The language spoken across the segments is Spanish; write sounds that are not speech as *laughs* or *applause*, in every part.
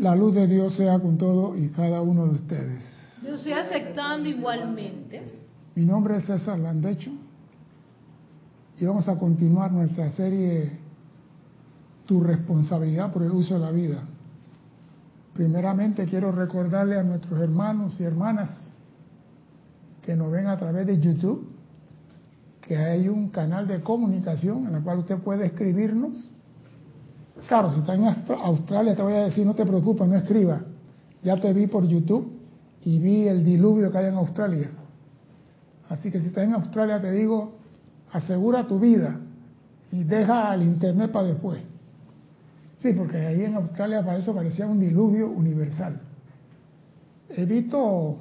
La luz de Dios sea con todo y cada uno de ustedes. Yo estoy aceptando igualmente. Mi nombre es César Landecho y vamos a continuar nuestra serie Tu responsabilidad por el uso de la vida. Primeramente quiero recordarle a nuestros hermanos y hermanas que nos ven a través de YouTube que hay un canal de comunicación en el cual usted puede escribirnos. Claro, si está en Australia te voy a decir, no te preocupes, no escriba. Ya te vi por YouTube y vi el diluvio que hay en Australia. Así que si estás en Australia te digo, asegura tu vida y deja el internet para después. Sí, porque ahí en Australia para eso parecía un diluvio universal. He visto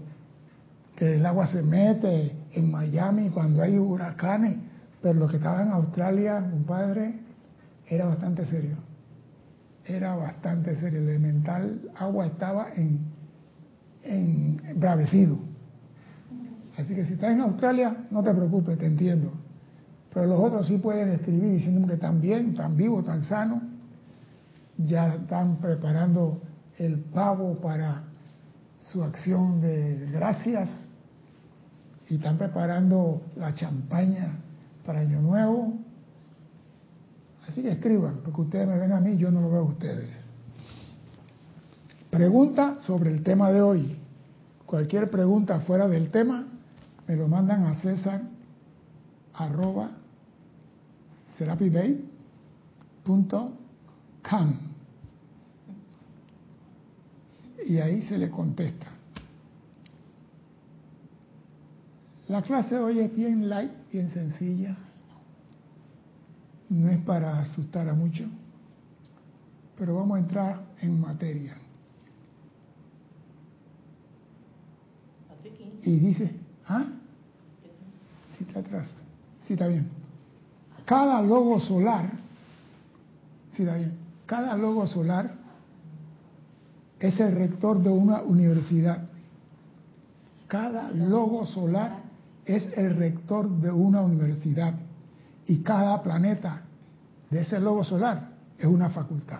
que el agua se mete en Miami cuando hay huracanes, pero lo que estaba en Australia, compadre, era bastante serio. Era bastante serio. El elemental agua estaba en, embravecido. Así que si estás en Australia, no te preocupes, te entiendo. Pero los otros sí pueden escribir diciendo que están bien, están vivos, están sanos. Ya están preparando el pavo para su acción de gracias y están preparando la champaña para Año Nuevo. Así que escriban, porque ustedes me ven a mí, yo no lo veo a ustedes. Pregunta sobre el tema de hoy. Cualquier pregunta fuera del tema, me lo mandan a César arroba Y ahí se le contesta. La clase de hoy es bien light, bien sencilla. No es para asustar a mucho, pero vamos a entrar en materia. Y dice, ¿ah? Sí, está atrás. Sí, está bien. Cada logo solar, sí, está bien. Cada logo solar es el rector de una universidad. Cada logo solar es el rector de una universidad y cada planeta de ese logo solar es una facultad.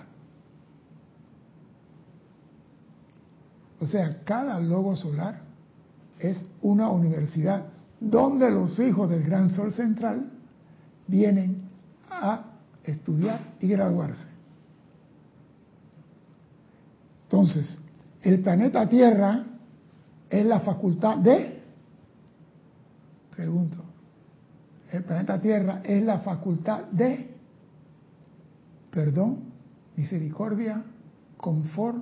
O sea, cada logo solar es una universidad donde los hijos del gran sol central vienen a estudiar y graduarse. Entonces, el planeta Tierra es la facultad de Pregunto, el planeta Tierra es la facultad de perdón, misericordia, confort,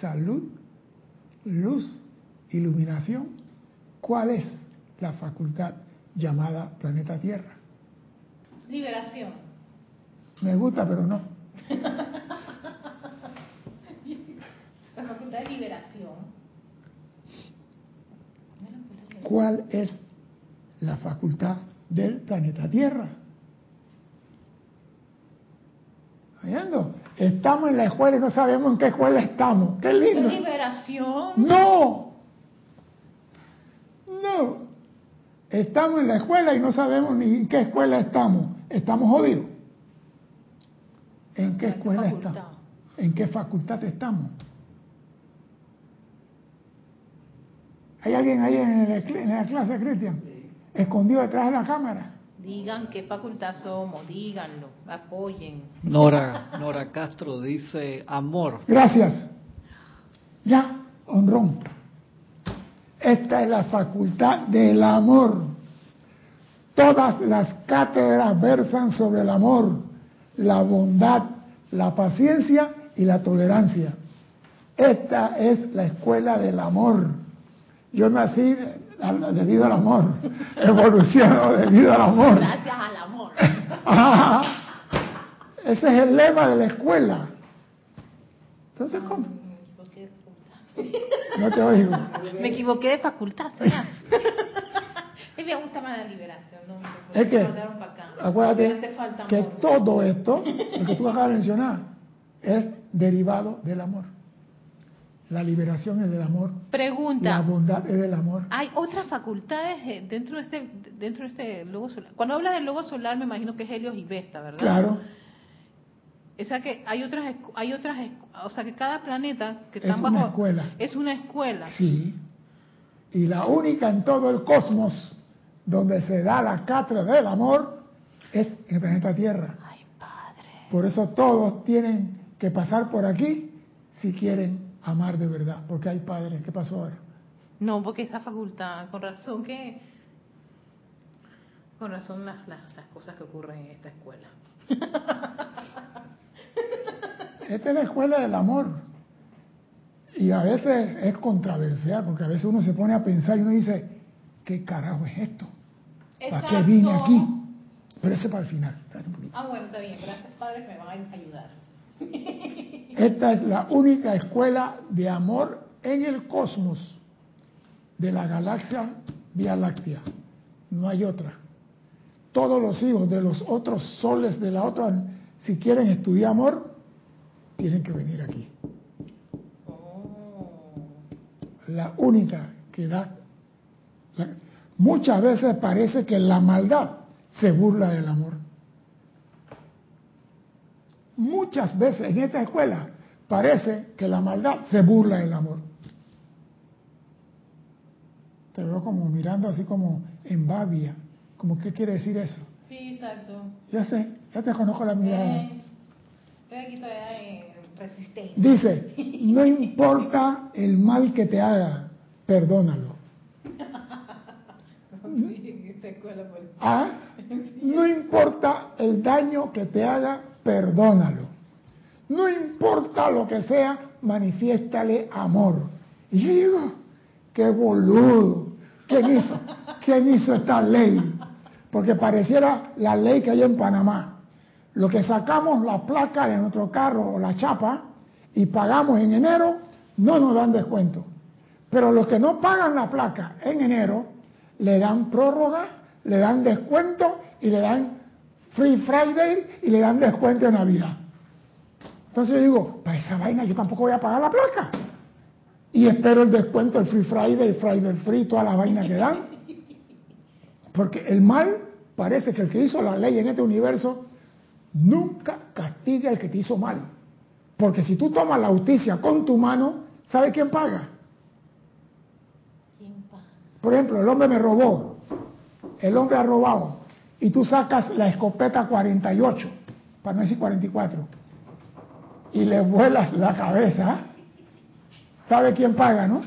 salud, luz, iluminación. ¿Cuál es la facultad llamada planeta Tierra? Liberación. Me gusta, pero no. *laughs* la facultad de liberación. ¿Cuál es la facultad del planeta Tierra. ¿Oyendo? Estamos en la escuela y no sabemos en qué escuela estamos. ¡Qué lindo! liberación? No. No. Estamos en la escuela y no sabemos ni en qué escuela estamos. Estamos jodidos. ¿En qué escuela estamos? ¿En qué facultad estamos? ¿Hay alguien ahí en la, en la clase, Cristian? Escondido detrás de la cámara. Digan qué facultad somos, díganlo, apoyen. Nora, Nora Castro dice amor. Gracias. Ya, honrón. Esta es la facultad del amor. Todas las cátedras versan sobre el amor, la bondad, la paciencia y la tolerancia. Esta es la escuela del amor. Yo nací debido al amor, *laughs* evolucionó debido al amor. Gracias al amor. *laughs* Ese es el lema de la escuela. Entonces, ¿cómo? No te oigo. Me equivoqué de facultad, ¿será? *laughs* A me gusta más la liberación. No, es que, acuérdate que todo esto, lo que tú acabas de mencionar, es derivado del amor. La liberación es del amor. Pregunta. La bondad es del amor. Hay otras facultades eh, dentro de este dentro de este logo solar. Cuando hablas del logo solar me imagino que es Helios y Vesta, ¿verdad? Claro. O sea que hay otras, hay otras, o sea que cada planeta que Es están una bajo escuela. es una escuela. Sí. Y la única en todo el cosmos donde se da la cátedra del amor es en el planeta Tierra. Ay, padre. Por eso todos tienen que pasar por aquí si quieren amar de verdad. Porque hay padres. ¿Qué pasó ahora? No, porque esa facultad, con razón que, con razón las, las, las cosas que ocurren en esta escuela. *laughs* Esta es la escuela del amor. Y a veces es controversial, porque a veces uno se pone a pensar y uno dice, ¿qué carajo es esto? ¿Para qué vine aquí? Pero ese para el final. un. Ah, bueno, está bien. Gracias, padre, que me van a ayudar. *laughs* Esta es la única escuela de amor en el cosmos de la galaxia Vía Láctea. No hay otra. Todos los hijos de los otros soles de la otra, si quieren estudiar amor, tienen que venir aquí. La única que da. muchas veces parece que la maldad se burla del amor. Muchas veces en esta escuela parece que la maldad se burla del amor. Te veo como mirando así como en babia. Como, ¿qué quiere decir eso? Sí, exacto. Ya sé, ya te conozco la mirada. Eh, estoy aquí todavía en resistencia. Dice, *laughs* no importa el mal que te haga, perdónalo. *laughs* Sí, en esta escuela, por eso. Ah, no importa el daño que te haga, perdónalo. No importa lo que sea, manifiéstale amor. Y yo digo, qué boludo. ¿Quién hizo? ¿Quién hizo esta ley? Porque pareciera la ley que hay en Panamá. Lo que sacamos la placa de nuestro carro o la chapa y pagamos en enero, no nos dan descuento. Pero los que no pagan la placa en enero, le dan prórroga, le dan descuento y le dan Free Friday y le dan descuento en Navidad. Entonces yo digo, para esa vaina yo tampoco voy a pagar la placa. Y espero el descuento, el Free Friday, Friday Free, todas las vainas que dan. Porque el mal parece que el que hizo la ley en este universo nunca castiga al que te hizo mal. Porque si tú tomas la justicia con tu mano, ¿sabe quién paga? ¿Quién paga? Por ejemplo, el hombre me robó, el hombre ha robado, y tú sacas la escopeta 48, para no decir 44, y le vuelas la cabeza, ¿sabe quién paga, no?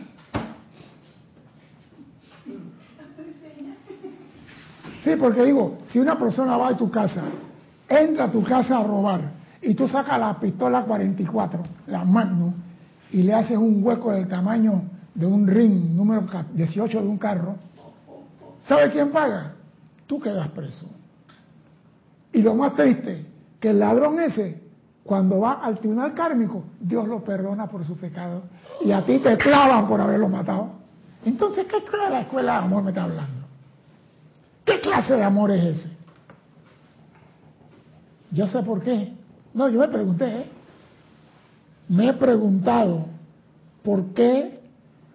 Sí, porque digo, si una persona va a tu casa, entra a tu casa a robar, y tú sacas la pistola 44, la Magnum, y le haces un hueco del tamaño de un ring número 18 de un carro, ¿sabe quién paga? Tú quedas preso. Y lo más triste, que el ladrón ese, cuando va al tribunal kármico, Dios lo perdona por su pecado y a ti te clavan por haberlo matado. Entonces, ¿qué clase de escuela de amor me está hablando? ¿Qué clase de amor es ese? Yo sé por qué. No, yo me pregunté, ¿eh? me he preguntado por qué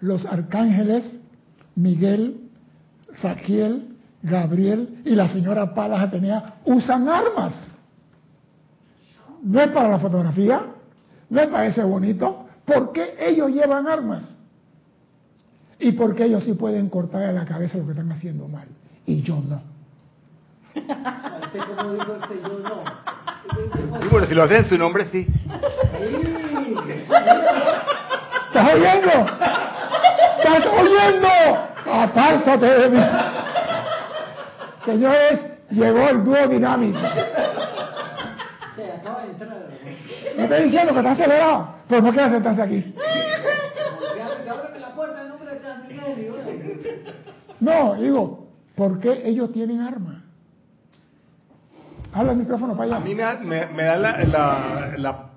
los arcángeles Miguel, Saquiel, Gabriel y la señora Palas Atenea usan armas. No es para la fotografía, no es para ese bonito. ¿Por qué ellos llevan armas? Y por qué ellos sí pueden cortar a la cabeza lo que están haciendo mal. Y yo no. Y bueno, si lo hacen en su nombre, sí. ¿Estás oyendo? ¿Estás oyendo? Apártate de mí. Señores, llegó el dúo dinámico. Se acaba de entrar. Me estoy diciendo que está acelerado, pero no quiere sentarse aquí. No, digo, ¿por qué ellos tienen armas? Habla el micrófono para allá. A mí me da, me, me da la, la, la-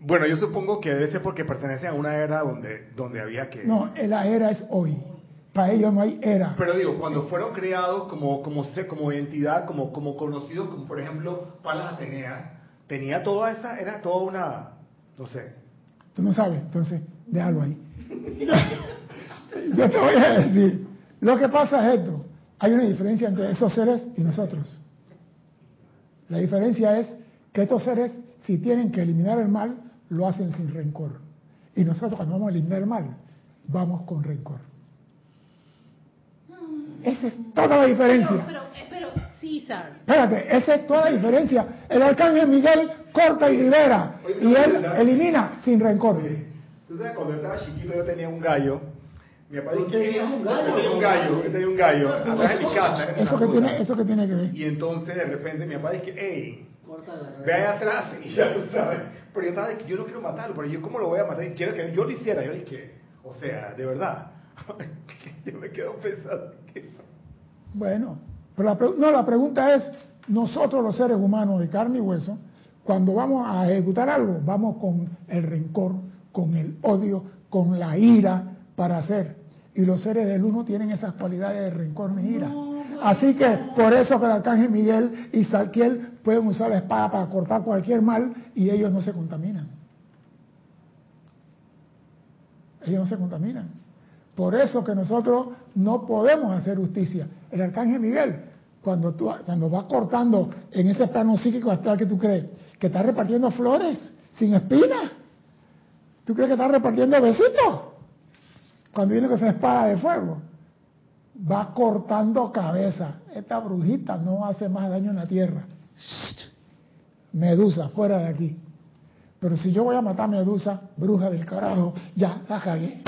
Bueno, yo supongo que debe ser porque pertenecen a una era donde, donde había que... No, la era es hoy. Para ellos no hay era. Pero digo, cuando fueron creados como, como, como entidad, como, como conocidos, como por ejemplo Palas Atenea, tenía toda esa, era toda una, no sé, Tú no sabes, entonces déjalo ahí. *laughs* Yo te voy a decir, lo que pasa es esto. Hay una diferencia entre esos seres y nosotros. La diferencia es que estos seres, si tienen que eliminar el mal, lo hacen sin rencor. Y nosotros cuando vamos a eliminar el mal, vamos con rencor. Esa es toda la diferencia. Pero, pero, pero, César. Espérate, esa es toda la diferencia. El arcángel Miguel corta y libera. Oye, Y él ¿verdad? elimina sin rencor. Tú sabes, cuando yo estaba chiquito yo tenía un gallo. Mi papá ¿Tú dijo que tenías un gallo? Yo tenía un gallo, yo tenía un gallo atrás de mi casa. en Eso que, tiene, eso que tiene que ver. Y entonces de repente mi papá dice, hey, Corta la ve allá atrás y ya tú sabes. Pero yo estaba yo no quiero matarlo, pero yo cómo lo voy a matar. Y quiero que yo lo hiciera. Yo dije, o sea, de verdad. *laughs* yo me quedo pensando que eso. Bueno, pero la, no, la pregunta es, nosotros los seres humanos de carne y hueso, cuando vamos a ejecutar algo, vamos con el rencor, con el odio, con la ira para hacer. Y los seres del uno tienen esas cualidades de rencor ni ira. Así que por eso que el arcángel Miguel y Salquiel pueden usar la espada para cortar cualquier mal y ellos no se contaminan. Ellos no se contaminan. Por eso que nosotros no podemos hacer justicia. El arcángel Miguel, cuando, tú, cuando va cortando en ese plano psíquico astral que tú crees, que está repartiendo flores sin espinas, ¿tú crees que está repartiendo besitos? Cuando viene con esa espada de fuego, va cortando cabeza. Esta brujita no hace más daño en la tierra. Medusa, fuera de aquí. Pero si yo voy a matar a Medusa, bruja del carajo, ya, la cagué.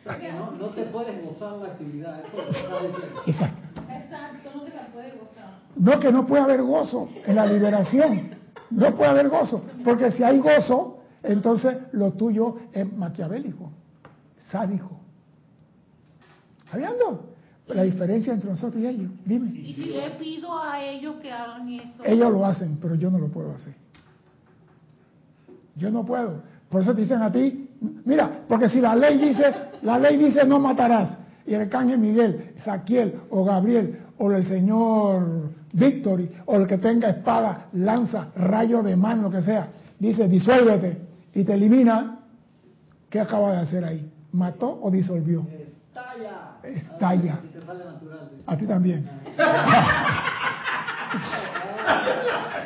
O sea, que no, te puedes gozar la actividad, eso lo estás diciendo. Exacto. Exacto, no te la puedes gozar. No, que no puede haber gozo en la liberación. No puede haber gozo. Porque si hay gozo, entonces lo tuyo es maquiavélico, sádico. ¿Habiendo? La diferencia entre nosotros y ellos. Dime. Y si le pido a ellos que hagan eso. Ellos lo hacen, pero yo no lo puedo hacer. Yo no puedo. Por eso te dicen a ti, mira, porque si la ley dice, la ley dice no matarás, y el arcángel Miguel, Saquiel o Gabriel o el señor Victory o el que tenga espada, lanza, rayo de mano, lo que sea, dice disuélvete y te elimina, ¿qué acaba de hacer ahí? ¿Mató o disolvió? Estalla. Estalla. A ver Si te sale natural. sí. A ti también.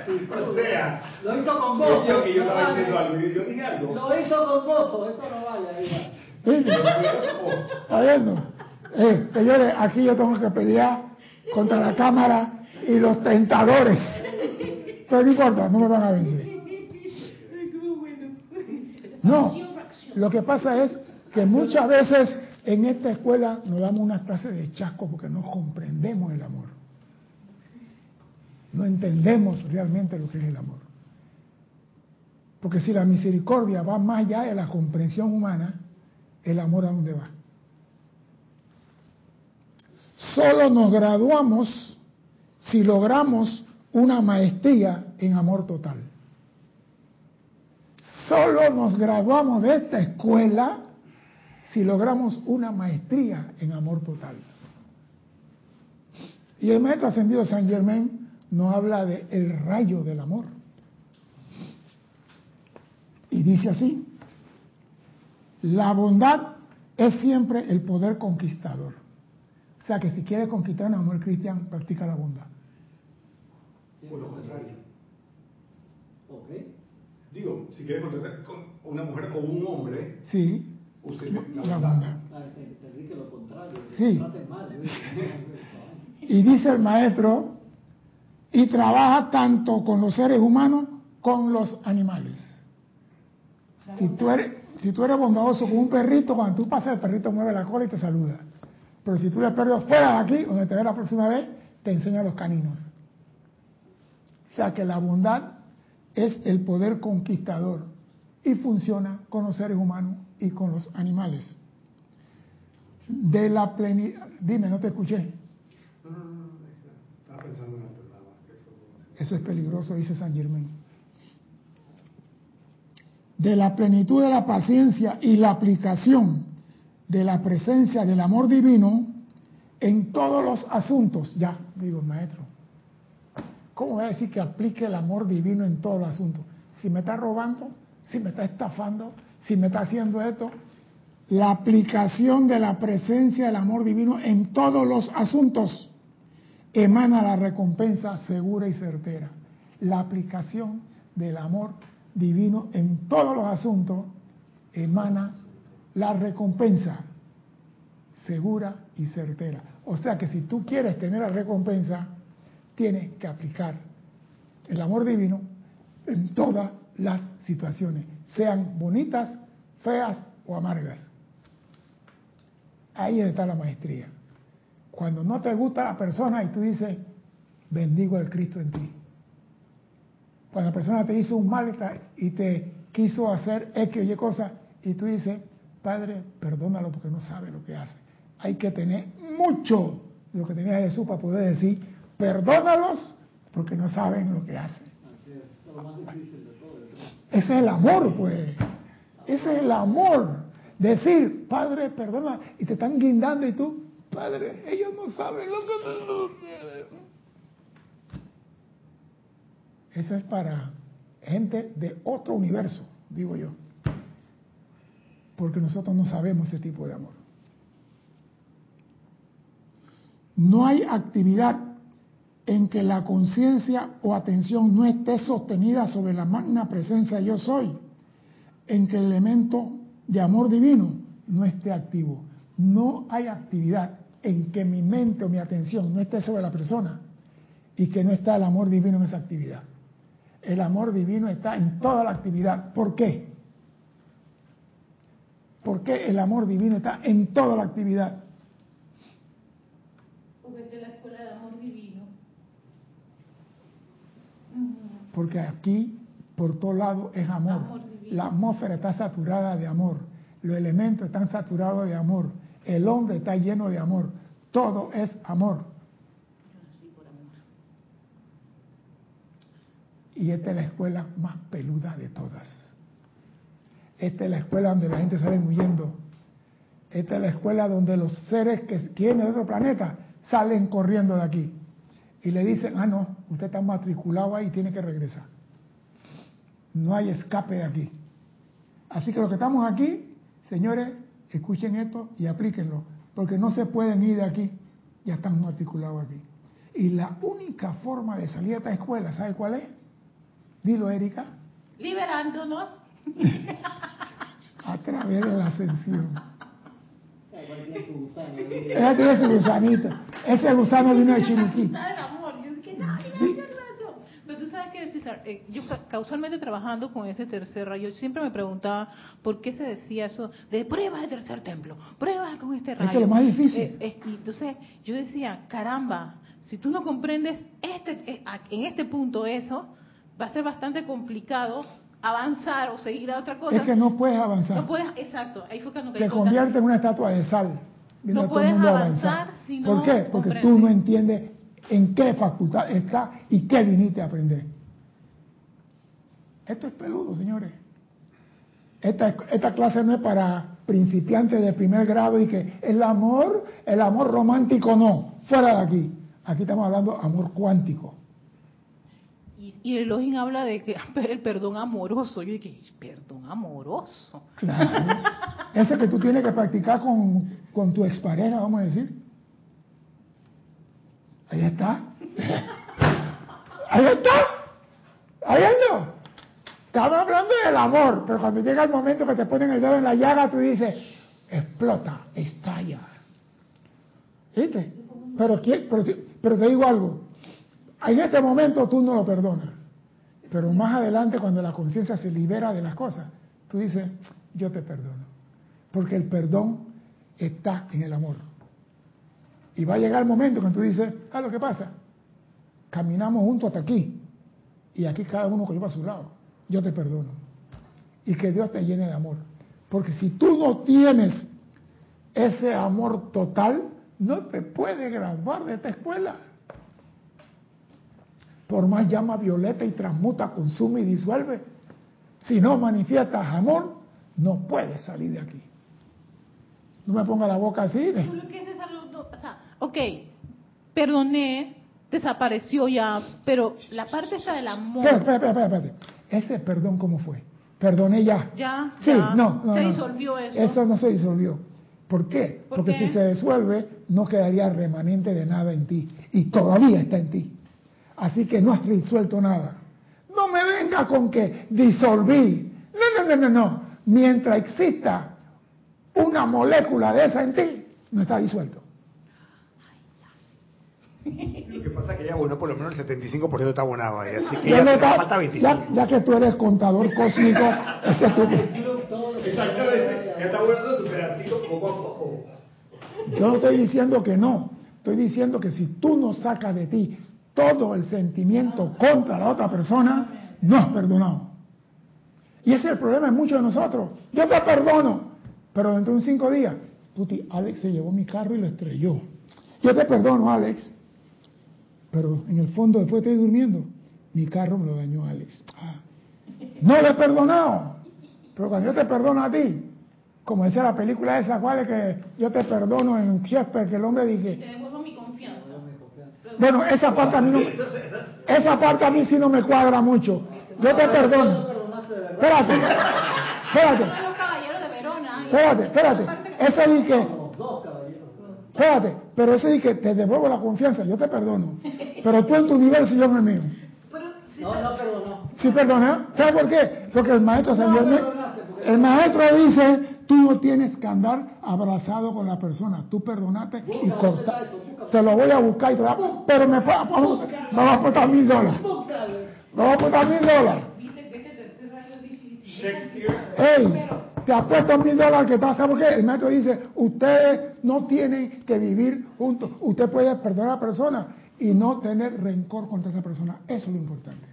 Sí, O sea, lo hizo con yo que yo no estaba vale. diciendo algo. Yo yo dije algo. Lo hizo con gozo, eso no vale ahí. Eh, señores, aquí yo tengo que pelear contra la cámara y los tentadores. Pero no importa, no me van a vencer. No, lo que pasa es que muchas veces en esta escuela nos damos una clase de chasco porque no comprendemos el amor. No entendemos realmente lo que es el amor. Porque si la misericordia va más allá de la comprensión humana, el amor a dónde va. Solo nos graduamos si logramos una maestría en amor total. Solo nos graduamos de esta escuela si logramos una maestría en amor total. Y el maestro ascendido San Germain nos habla de el rayo del amor. Y dice así, la bondad es siempre el poder conquistador. O sea que si quieres conquistar un amor cristiano, practica la bondad. O lo contrario. Ok. Digo, si quieres contratar con una mujer o un hombre, Sí, use la la bondad. bondad. Ah, te, te dije lo contrario. Sí. ¿eh? *laughs* Y dice el maestro, y trabaja tanto con los seres humanos como con los animales. Si tú, eres, si tú eres bondadoso con un perrito, cuando tú pasas el perrito mueve la cola y te saluda. Pero si tú le perdido fuera de aquí, donde te ve la próxima vez, te enseña los caninos. O sea que la bondad es el poder conquistador y funciona con los seres humanos y con los animales. De la plenitud, dime, no te escuché. No, no, no, estaba pensando en Eso es peligroso, dice San Germán. De la plenitud de la paciencia y la aplicación de la presencia del amor divino en todos los asuntos. Ya, digo, maestro. ¿Cómo voy a decir que aplique el amor divino en todos los asuntos? Si me está robando, si me está estafando, si me está haciendo esto, la aplicación de la presencia del amor divino en todos los asuntos emana la recompensa segura y certera. La aplicación del amor divino en todos los asuntos emana la recompensa segura y certera. O sea que si tú quieres tener la recompensa, tienes que aplicar el amor divino en todas las situaciones, sean bonitas, feas o amargas. Ahí está la maestría. Cuando no te gusta la persona y tú dices, bendigo al Cristo en ti. Cuando la persona te hizo un mal y te quiso hacer X o Y cosas y tú dices, Padre, perdónalo porque no sabe lo que hace. Hay que tener mucho de lo que tenía Jesús para poder decir, perdónalos porque no saben lo que hacen. Ese es el amor, pues. Ese es el amor. Decir, Padre, perdona, y te están guindando y tú, Padre, ellos no saben lo que... Eso es para gente de otro universo, digo yo. Porque nosotros no sabemos ese tipo de amor. No hay actividad en que la conciencia o atención no esté sostenida sobre la magna presencia yo soy, en que el elemento de amor divino no esté activo. No hay actividad en que mi mente o mi atención no esté sobre la persona y que no está el amor divino en esa actividad. El amor divino está en toda la actividad. ¿Por qué? ¿Por qué el amor divino está en toda la actividad? Porque aquí, por todo lado, es amor. la atmósfera está saturada de amor. Los elementos están saturados de amor. El hombre está lleno de amor. Todo es amor. Y esta es la escuela más peluda de todas. Esta es la escuela donde la gente sale huyendo. Esta es la escuela donde los seres que vienen de otro planeta salen corriendo de aquí y le dicen, ah, no, usted está matriculado ahí y tiene que regresar. No hay escape de aquí. Así que los que estamos aquí, señores, escuchen esto y aplíquenlo, porque no se pueden ir de aquí, ya están matriculados aquí. Y la única forma de salir de esta escuela, ¿sabe cuál es? Dilo, Erika. Liberándonos. A través de la ascensión. Ella tiene su gusanito. Ese gusano vino de Chiriquí. Pero tú sabes que, César, eh, yo causalmente trabajando con ese tercer rayo, siempre me preguntaba por qué se decía eso de pruebas de tercer templo, pruebas con este rayo. Es lo más difícil. Eh, entonces yo decía, caramba, si tú no comprendes este, eh, en este punto eso, va a ser bastante complicado avanzar o seguir a otra cosa. Es que no puedes avanzar. No puedes, exacto, ahí fue cuando Te convierte en una estatua de sal. No puedes avanzar, si no ¿Por qué? Porque tú no entiendes en qué facultad está y qué viniste a aprender. Esto es peludo, señores. Esta, esta clase no es para principiantes de primer grado y que el amor, el amor romántico no, fuera de aquí. Aquí estamos hablando de amor cuántico. Y, el Elohim habla de que *laughs* el perdón amoroso. Yo dije, perdón amoroso. Claro. Ese que tú tienes que practicar con, con tu expareja, vamos a decir. Ahí está. *laughs* Ahí está. Ahí está. Estamos hablando del amor, pero cuando llega el momento que te ponen el dedo en la llaga, tú dices, explota, estalla. ¿Viste? Pero, pero, pero te digo algo, en este momento tú no lo perdonas, pero más adelante cuando la conciencia se libera de las cosas, tú dices, yo te perdono, porque el perdón está en el amor. Y va a llegar el momento cuando tú dices, ah, lo que pasa, caminamos juntos hasta aquí, y aquí cada uno que lleva a su lado, yo te perdono. Y que Dios te llene de amor. Porque si tú no tienes ese amor total, no te puedes graduar de esta escuela. Por más llama violeta y transmuta, consume y disuelve. Si no manifiestas amor, no puedes salir de aquí. No me ponga la boca así. ¿eh? ok, perdoné, desapareció ya, pero la parte está del amor. Espera, espera, espera, Ese perdón, ¿cómo fue? Perdoné ya. Ya, sí, No, no, se disolvió eso. Eso no se disolvió. ¿Por qué? ¿Por Porque qué? si se disuelve, no quedaría remanente de nada en ti. Y todavía está en ti. Así que no has disuelto nada. No me venga con que disolví. No, no, no, no, no. Mientras exista una molécula de esa en ti, no está disuelto. Lo que pasa es que ya bueno, por lo menos el 75% está abonado ahí, así que Ya, ya, está- falta 25. ya- ya que tú eres contador cósmico, ese es tu- Exactamente, ya está abonando su pedacito poco a poco. Yo no estoy diciendo que no, estoy diciendo que si tú no sacas de ti todo el sentimiento contra la otra persona, no has perdonado. Y ese es el problema de muchos de nosotros. Yo te perdono, pero dentro de cinco días, puti, Alex se llevó mi carro y lo estrelló. Yo te perdono, Alex, pero en el fondo después estoy durmiendo, mi carro me lo dañó Alex. Ah, no lo he perdonado, pero cuando yo te perdono a ti, como decía la película esa, ¿cuál es que yo te perdono en Shakespeare, que el hombre dije. Bueno, esa parte a mí no, esa parte a mí sí no me cuadra mucho. Yo te perdono. Espérate, espérate, y- espérate, espérate. Ese di que, Los dos caballeros. espérate, pero ese di que te devuelvo la confianza, yo te perdono. Pero tú en tu universo y yo en el mío. No, no perdonó. ¿Sí perdona? ¿Sabes por qué? Porque el maestro No, señor, perdonaste, porque- el maestro dice, tú no tienes que andar abrazado con la persona, tú perdonaste y Búscalo, corta. eso, búscalo. Te lo voy a buscar y te lo voy a- pero me vamos, vamos a aportar mil dólares. Vamos a aportar mil dólares. Este tercer rayo es difícil. Shakespeare. Ey, te apuesto mil dólares que está, ¿sabes por qué? El maestro dice, ustedes no tienen que vivir juntos. Usted puede perdonar a la persona y no tener rencor contra esa persona. Eso es lo importante.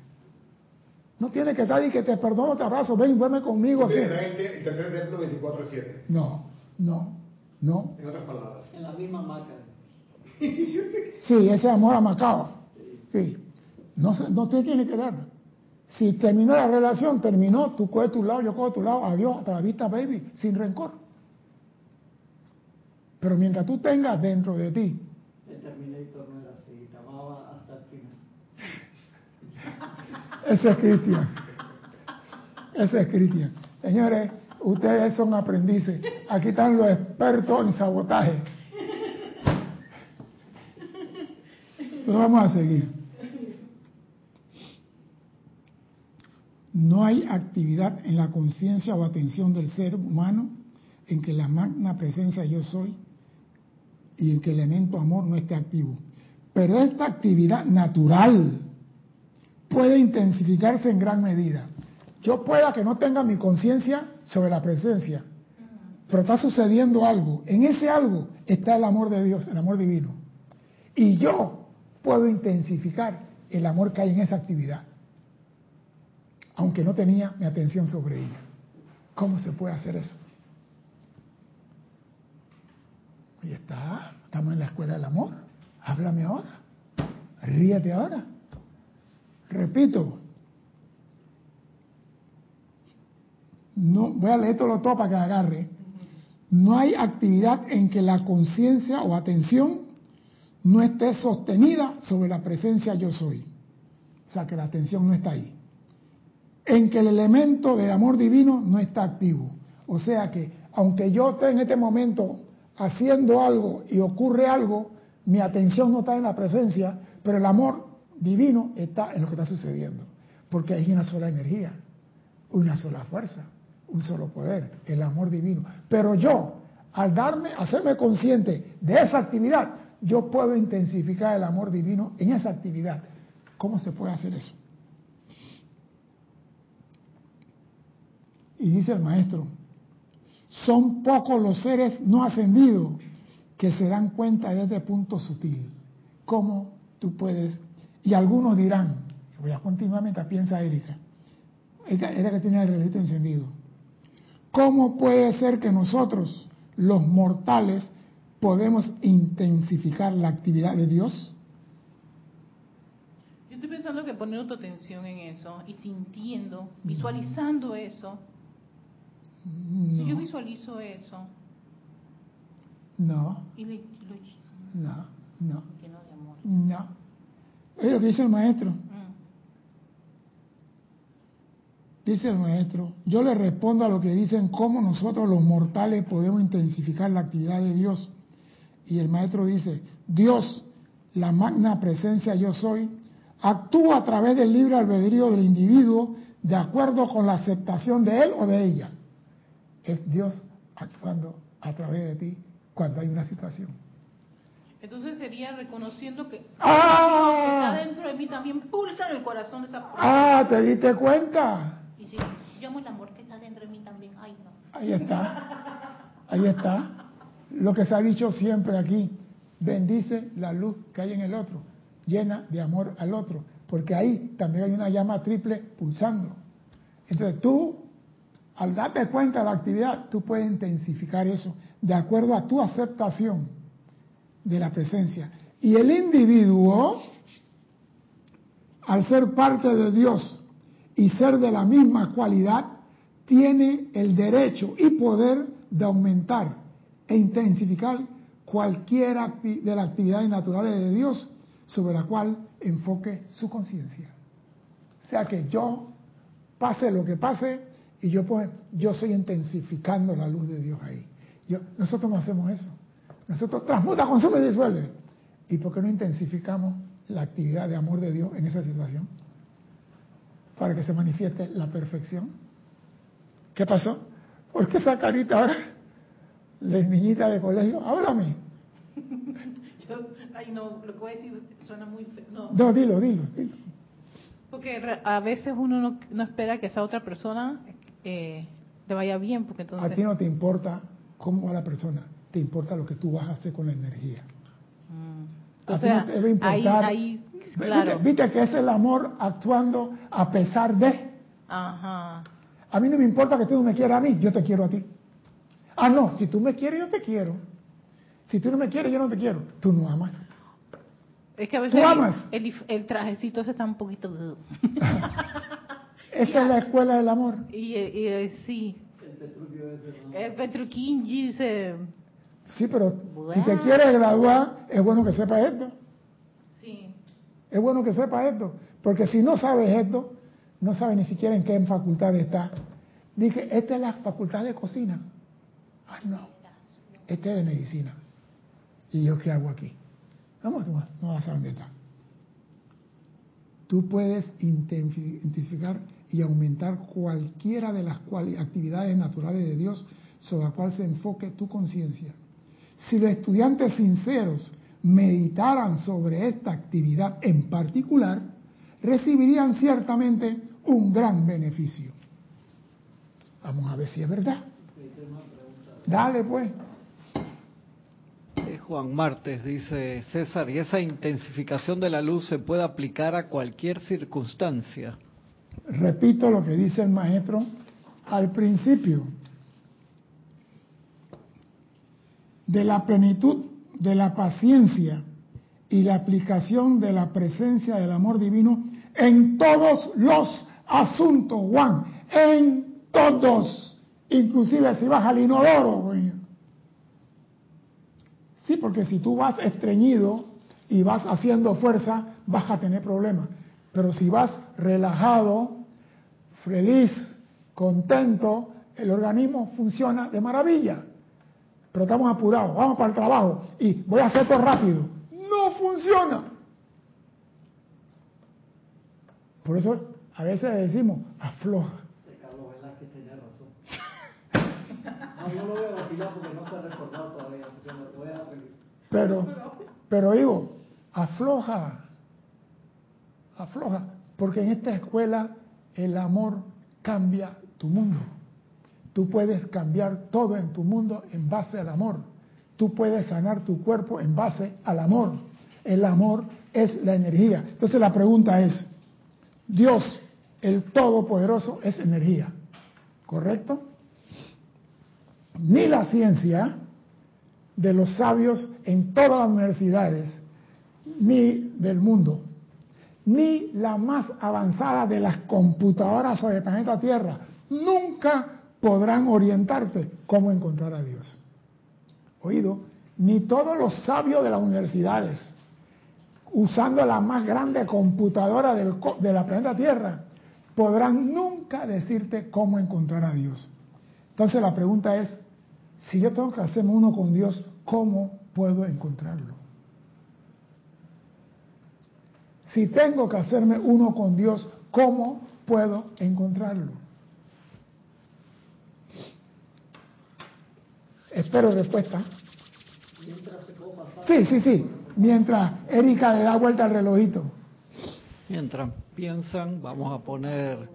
No tiene que estar y que te perdono, te abrazo, ven, duerme conmigo aquí. El tercer templo 24-7. No, no, no. En otras palabras. En la misma maca. *laughs* Sí, ese amor amacado. Sí. No, se- no te tiene que dar. Si terminó la relación, terminó, tú coges tu lado, yo cojo tu lado, adiós, hasta la vista, baby, sin rencor. Pero mientras tú tengas dentro de ti, El Terminator no era así, te amaba hasta el final. Ese es Cristian. Ese es Cristian. Señores, ustedes son aprendices. Aquí están los expertos en sabotaje. Pero vamos a seguir. No hay actividad en la conciencia o atención del ser humano en que la magna presencia yo soy y en que el elemento amor no esté activo. Pero esta actividad natural puede intensificarse en gran medida. Yo pueda que no tenga mi conciencia sobre la presencia, pero está sucediendo algo. En ese algo está el amor de Dios, el amor divino. Y yo puedo intensificar el amor que hay en esa actividad, aunque no tenía mi atención sobre ella. ¿Cómo se puede hacer eso? Ahí está, estamos en la escuela del amor. Háblame ahora, ríete ahora. Repito, no, voy a leer todo, todo para que agarre. No hay actividad en que la conciencia o atención no esté sostenida sobre la presencia yo soy. O sea, que la atención no está ahí. En que el elemento del amor divino no está activo. O sea que, aunque yo esté en este momento haciendo algo y ocurre algo, mi atención no está en la presencia, pero el amor divino está en lo que está sucediendo. Porque hay una sola energía, una sola fuerza, un solo poder, el amor divino. Pero yo, al darme, hacerme consciente de esa actividad, yo puedo intensificar el amor divino en esa actividad. ¿Cómo se puede hacer eso? Y dice el maestro, son pocos los seres no ascendidos que se dan cuenta de este punto sutil. ¿Cómo tú puedes? Y algunos dirán, voy a continuar mientras piensa Erika, Erika era que tenía el relito encendido. ¿Cómo puede ser que nosotros, los mortales, podemos intensificar la actividad de Dios? Yo estoy pensando que poniendo tu atención en eso y sintiendo, visualizando eso. Si yo visualizo eso no, y le, lo no, no, lleno de amor. no. Es lo que dice el maestro. Dice el maestro, yo le respondo a lo que dicen cómo nosotros los mortales podemos intensificar la actividad de Dios. Y el maestro dice, Dios, la magna presencia yo soy, actúa a través del libre albedrío del individuo de acuerdo con la aceptación de él o de ella. Es Dios actuando a través de ti cuando hay una situación. Entonces sería reconociendo que, ¡Ah! que está dentro de mí también pulsa en el corazón de esa persona. Ah, ¿te diste cuenta? Y si llamo el amor que está dentro de mí también, ay no. Ahí está. Ahí está. Lo que se ha dicho siempre aquí. Bendice la luz que hay en el otro. Llena de amor al otro. Porque ahí también hay una llama triple pulsando. Entonces tú, al darte cuenta de la actividad, tú puedes intensificar eso de acuerdo a tu aceptación de la presencia. Y el individuo, al ser parte de Dios y ser de la misma cualidad, tiene el derecho y poder de aumentar e intensificar cualquiera de las actividades naturales de Dios sobre la cual enfoque su conciencia. O sea que yo, pase lo que pase, y yo pues, yo estoy intensificando la luz de Dios ahí. Nosotros no hacemos eso. Nosotros transmuta, consume y disuelve. ¿Y por qué no intensificamos la actividad de amor de Dios en esa situación? Para que se manifieste la perfección. ¿Qué pasó? ¿Por qué esa carita ahora? La niñita de colegio, háblame. *laughs* Yo, ay no, lo que voy a decir suena muy feo. No, No, dilo, dilo, dilo. porque re- a veces uno no, no espera que esa otra persona eh, le vaya bien, porque entonces... A ti no te importa cómo va la persona, te importa lo que tú vas a hacer con la energía. Mm. A O no sea, debe ahí, importar. ahí, ¿Viste- claro. Viste que es el amor actuando a pesar de. Ajá. A mí no me importa que tú no me quieras a mí, yo te quiero a ti. Ah, no, si tú me quieres, yo te quiero. Si tú no me quieres, yo no te quiero. Tú no amas. Es que a veces ¿Tú amas? El, el, el trajecito ese está un poquito... *laughs* Esa es *laughs* la escuela del amor. y, eh, y, eh, sí, el Petruquín dice... Sí, pero si te quieres graduar, es bueno que sepas esto. Sí. Es bueno que sepas esto. Porque si no sabes esto, no sabes ni siquiera en qué facultad está. Dije, esta es la facultad de cocina. Ah, no. Esta es de medicina. ¿Y yo qué hago aquí? Vamos, no, no vas a dónde está. Tú puedes intensi- intensificar y aumentar cualquiera de las actividades naturales de Dios sobre la cual se enfoque tu conciencia. Si los estudiantes sinceros meditaran sobre esta actividad en particular, recibirían ciertamente un gran beneficio. Vamos a ver si es verdad. Dale pues. Juan Martes dice, César, ¿y esa intensificación de la luz se puede aplicar a cualquier circunstancia? Repito lo que dice el maestro al principio. De la plenitud de la paciencia y la aplicación de la presencia del amor divino en todos los asuntos, Juan, en todos, inclusive si vas al inodoro. Sí, porque si tú vas estreñido y vas haciendo fuerza, vas a tener problemas. Pero si vas relajado, feliz, contento, el organismo funciona de maravilla. Pero estamos apurados, vamos para el trabajo y voy a hacer todo rápido. No funciona. Por eso a veces decimos, afloja. De Carlos Velázquez tenía razón. No, yo lo voy a vacilar porque no se ha recordado todavía. porque me voy a reír. Pero, pero digo, afloja, afloja, porque en esta escuela el amor cambia tu mundo. Tú puedes cambiar todo en tu mundo en base al amor. Tú puedes sanar tu cuerpo en base al amor. El amor es la energía. Entonces la pregunta es, Dios, el Todopoderoso, es energía, ¿correcto? Ni la ciencia de los sabios en todas las universidades, ni del mundo, ni la más avanzada de las computadoras sobre el planeta Tierra, nunca podrán orientarte cómo encontrar a Dios. Oído, ni todos los sabios de las universidades, usando la más grande computadora de la planeta Tierra, podrán nunca decirte cómo encontrar a Dios. Entonces la pregunta es, si yo tengo que hacerme uno con Dios, ¿cómo puedo encontrarlo? Si tengo que hacerme uno con Dios, ¿cómo puedo encontrarlo? Espero respuesta. Sí, sí, sí. Mientras Erika le da vuelta al relojito. Mientras piensan, vamos a poner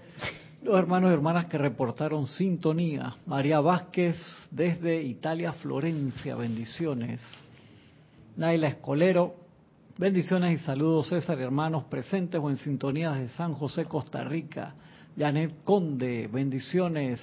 los hermanos y hermanas que reportaron sintonía. María Vázquez desde Italia, Florencia, bendiciones. Naila Escolero, bendiciones y saludos César hermanos presentes o en sintonía de San José, Costa Rica. Janet Conde, bendiciones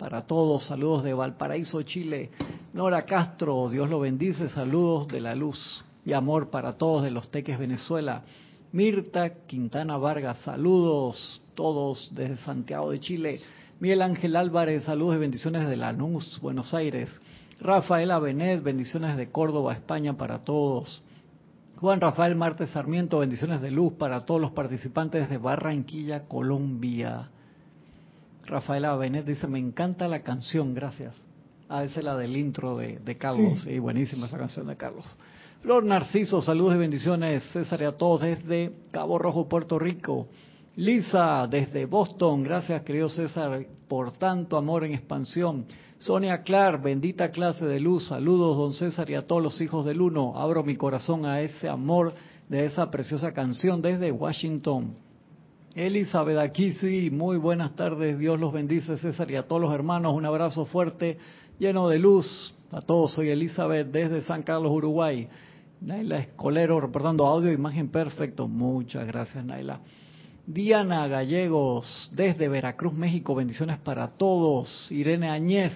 para todos, saludos de Valparaíso, Chile. Nora Castro, Dios lo bendice, saludos de la luz y amor para todos de los Teques, Venezuela. Mirta Quintana Vargas, saludos todos desde Santiago de Chile. Miguel Ángel Álvarez, saludos y bendiciones de Lanús, Buenos Aires. Rafaela Benet, bendiciones de Córdoba, España para todos. Juan Rafael Martes Sarmiento, bendiciones de luz para todos los participantes de Barranquilla, Colombia. Rafaela Benet dice, me encanta la canción, gracias. Ah, esa es la del intro de, Carlos, sí. buenísima esa canción de Carlos. Flor Narciso, saludos y bendiciones. César y a todos desde Cabo Rojo, Puerto Rico. Lisa, desde Boston, gracias querido César por tanto amor en expansión. Sonia Clark, bendita clase de luz, saludos don César y a todos los hijos del uno. Abro mi corazón a ese amor de esa preciosa canción desde Washington. Elizabeth aquí sí, muy buenas tardes, Dios los bendice César y a todos los hermanos, un abrazo fuerte, lleno de luz. A todos, soy Elizabeth desde San Carlos, Uruguay. Naila Escolero reportando audio, imagen perfecto. Muchas gracias, Naila. Diana Gallegos desde Veracruz, México. Bendiciones para todos. Irene Añez.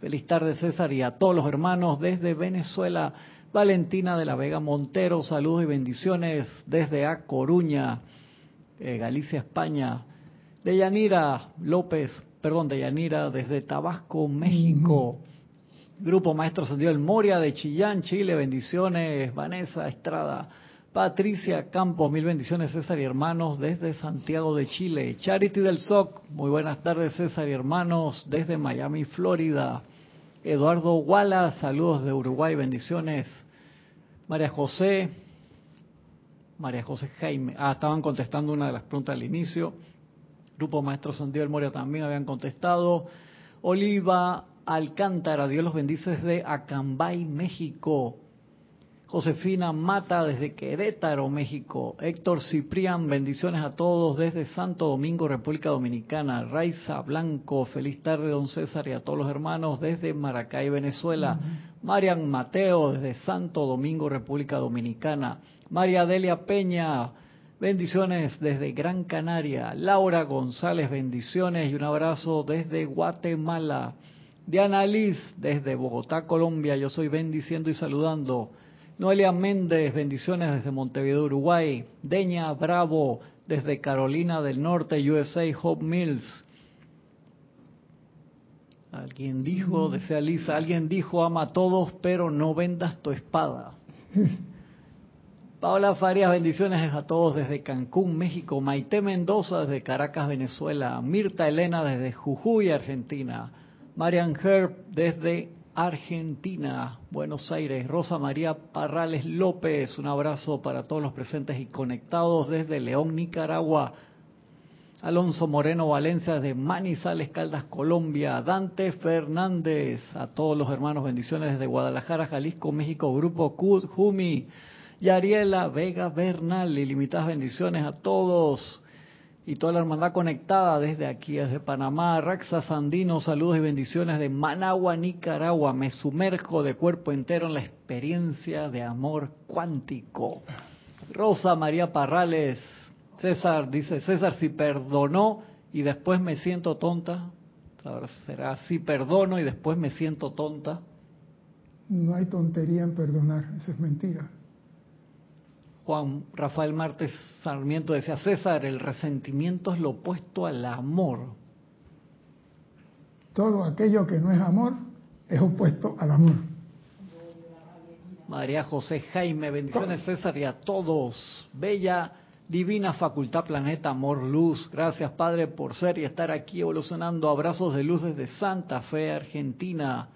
Feliz tarde, César, y a todos los hermanos desde Venezuela. Valentina de la Vega Montero. Saludos y bendiciones desde A Coruña, eh, Galicia, España. Deyanira López, perdón, Deyanira desde Tabasco, México. Grupo Maestro Santiago del Moria de Chillán, Chile, bendiciones, Vanessa Estrada, Patricia Campos, mil bendiciones César y hermanos desde Santiago de Chile, Charity del SOC, muy buenas tardes César y hermanos desde Miami, Florida, Eduardo Wallace, saludos de Uruguay, bendiciones, María José, María José Jaime, ah, estaban contestando una de las preguntas al inicio, Grupo Maestro Santiago del Moria también habían contestado, Oliva Alcántara, Dios los bendice desde Acambay, México. Josefina Mata desde Querétaro, México. Héctor Ciprián, bendiciones a todos desde Santo Domingo, República Dominicana. Raiza Blanco, feliz tarde, don César, y a todos los hermanos desde Maracay, Venezuela. Marian Mateo desde Santo Domingo, República Dominicana. María Delia Peña, bendiciones desde Gran Canaria. Laura González, bendiciones y un abrazo desde Guatemala. Diana Liz, desde Bogotá, Colombia, yo soy bendiciendo y saludando. Noelia Méndez, bendiciones desde Montevideo, Uruguay. Deña Bravo, desde Carolina del Norte, USA, Hope Mills. Alguien dijo, desea Lisa, alguien dijo, ama a todos, pero no vendas tu espada. *laughs* Paola Farias, bendiciones a todos desde Cancún, México. Maite Mendoza, desde Caracas, Venezuela. Mirta Elena, desde Jujuy, Argentina. Marian Herb desde Argentina, Buenos Aires. Rosa María Parrales López, un abrazo para todos los presentes y conectados desde León, Nicaragua. Alonso Moreno Valencia desde Manizales, Caldas, Colombia. Dante Fernández, a todos los hermanos, bendiciones desde Guadalajara, Jalisco, México. Grupo Kud Yariela Vega Bernal, ilimitadas bendiciones a todos y toda la hermandad conectada desde aquí, desde Panamá. Raxa Sandino, saludos y bendiciones de Managua, Nicaragua. Me sumerjo de cuerpo entero en la experiencia de amor cuántico. Rosa María Parrales, César, dice César, si perdonó y después me siento tonta, será si perdono y después me siento tonta. No hay tontería en perdonar, eso es mentira. Juan Rafael Martes Sarmiento decía, César, el resentimiento es lo opuesto al amor. Todo aquello que no es amor es opuesto al amor. María José Jaime, bendiciones César y a todos. Bella Divina Facultad Planeta Amor Luz, gracias Padre por ser y estar aquí evolucionando. Abrazos de luz desde Santa Fe, Argentina.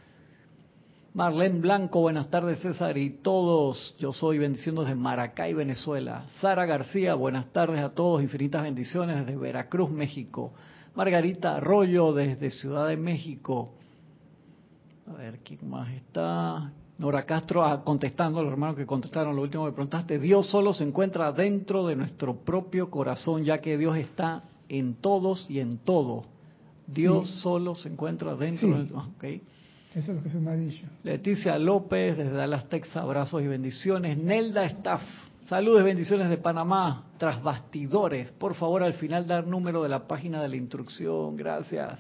Marlene Blanco, buenas tardes César y todos. Yo soy bendiciendo desde Maracay, Venezuela. Sara García, buenas tardes a todos. Infinitas bendiciones desde Veracruz, México. Margarita Arroyo desde Ciudad de México. A ver, ¿quién más está? Nora Castro ah, contestando, los hermanos que contestaron lo último que preguntaste. Dios solo se encuentra dentro de nuestro propio corazón, ya que Dios está en todos y en todo. Dios solo se encuentra dentro Sí. de... Okay. Eso es lo que se me ha dicho. Leticia López, desde Dallas, Texas, abrazos y bendiciones. Nelda Staff, saludos y bendiciones de Panamá, tras bastidores. Por favor, al final dar número de la página de la instrucción, gracias.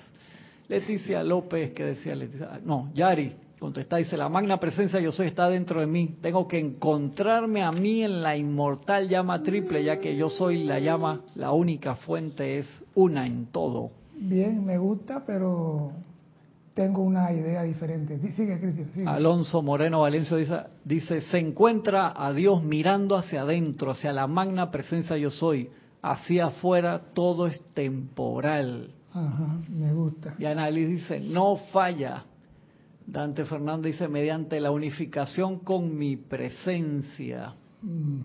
Leticia López, ¿qué decía Leticia? Ah, No, Yari, contesta, dice, la magna presencia yo soy está dentro de mí. Tengo que encontrarme a mí en la inmortal llama triple, ya que yo soy la llama, la única fuente es una en todo. Bien, me gusta, pero tengo una idea diferente. Di- Sigue, Cristian, sigue. Alonso Moreno Valencia dice, dice, se encuentra a Dios mirando hacia adentro, hacia la magna presencia yo soy. Hacia afuera todo es temporal. Ajá, me gusta. Y Annalise dice, no falla. Dante Fernández dice, mediante la unificación con mi presencia. Mm,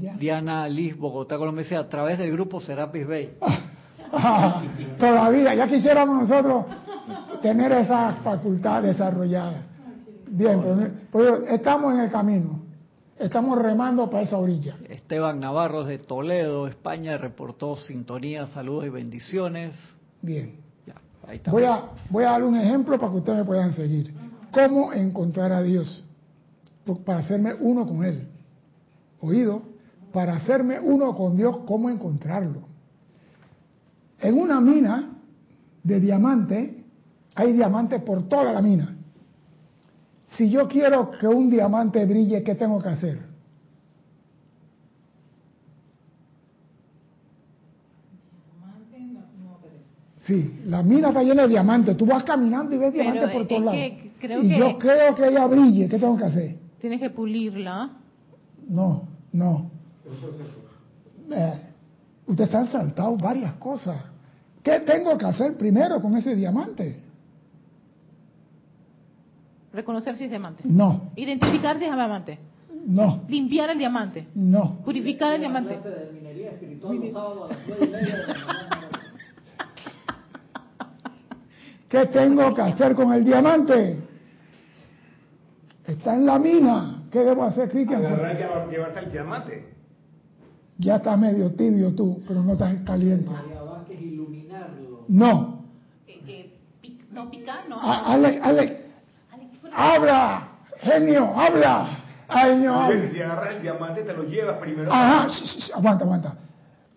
ya. Diana Liz, Bogotá, Colombia dice, a través del grupo Serapis Bay. *laughs* Ah, todavía, ya quisiéramos nosotros tener esa facultad desarrollada. Bien, pero, pero estamos en el camino. Estamos remando para esa orilla. Esteban Navarro de Toledo, España, reportó sintonía, saludos y bendiciones. Bien. Ya, ahí está. Voy a, voy a dar un ejemplo para que ustedes me puedan seguir. ¿Cómo encontrar a Dios? Para hacerme uno con Él. Oído, para hacerme uno con Dios, ¿cómo encontrarlo? En una mina de diamante, hay diamantes por toda la mina. Si yo quiero que un diamante brille, ¿qué tengo que hacer? Sí, la mina está llena de diamantes. Tú vas caminando y ves Pero diamantes por todos lados. creo y que- yo creo que ella brille. ¿Qué tengo que hacer? Tienes que pulirla. No, no. Eh, usted se han saltado varias cosas. ¿Qué tengo que hacer primero con ese diamante? Reconocer si es diamante. No, Identificar si es diamante. no, Limpiar el diamante. no. Purificar el diamante. ¿Qué tengo que hacer con el diamante? Está en la mina. ¿Qué debo hacer, Cristian? Llevarte al diamante. Ya estás medio tibio tú, pero no estás caliente. María Vázquez, iluminarlo. No. Eh, eh, pic- no picar, no. Alex, Alex, habla, genio, habla. Ay, no. Si agarras el diamante, te lo llevas primero. Ajá, sh- sh- sh, aguanta, aguanta.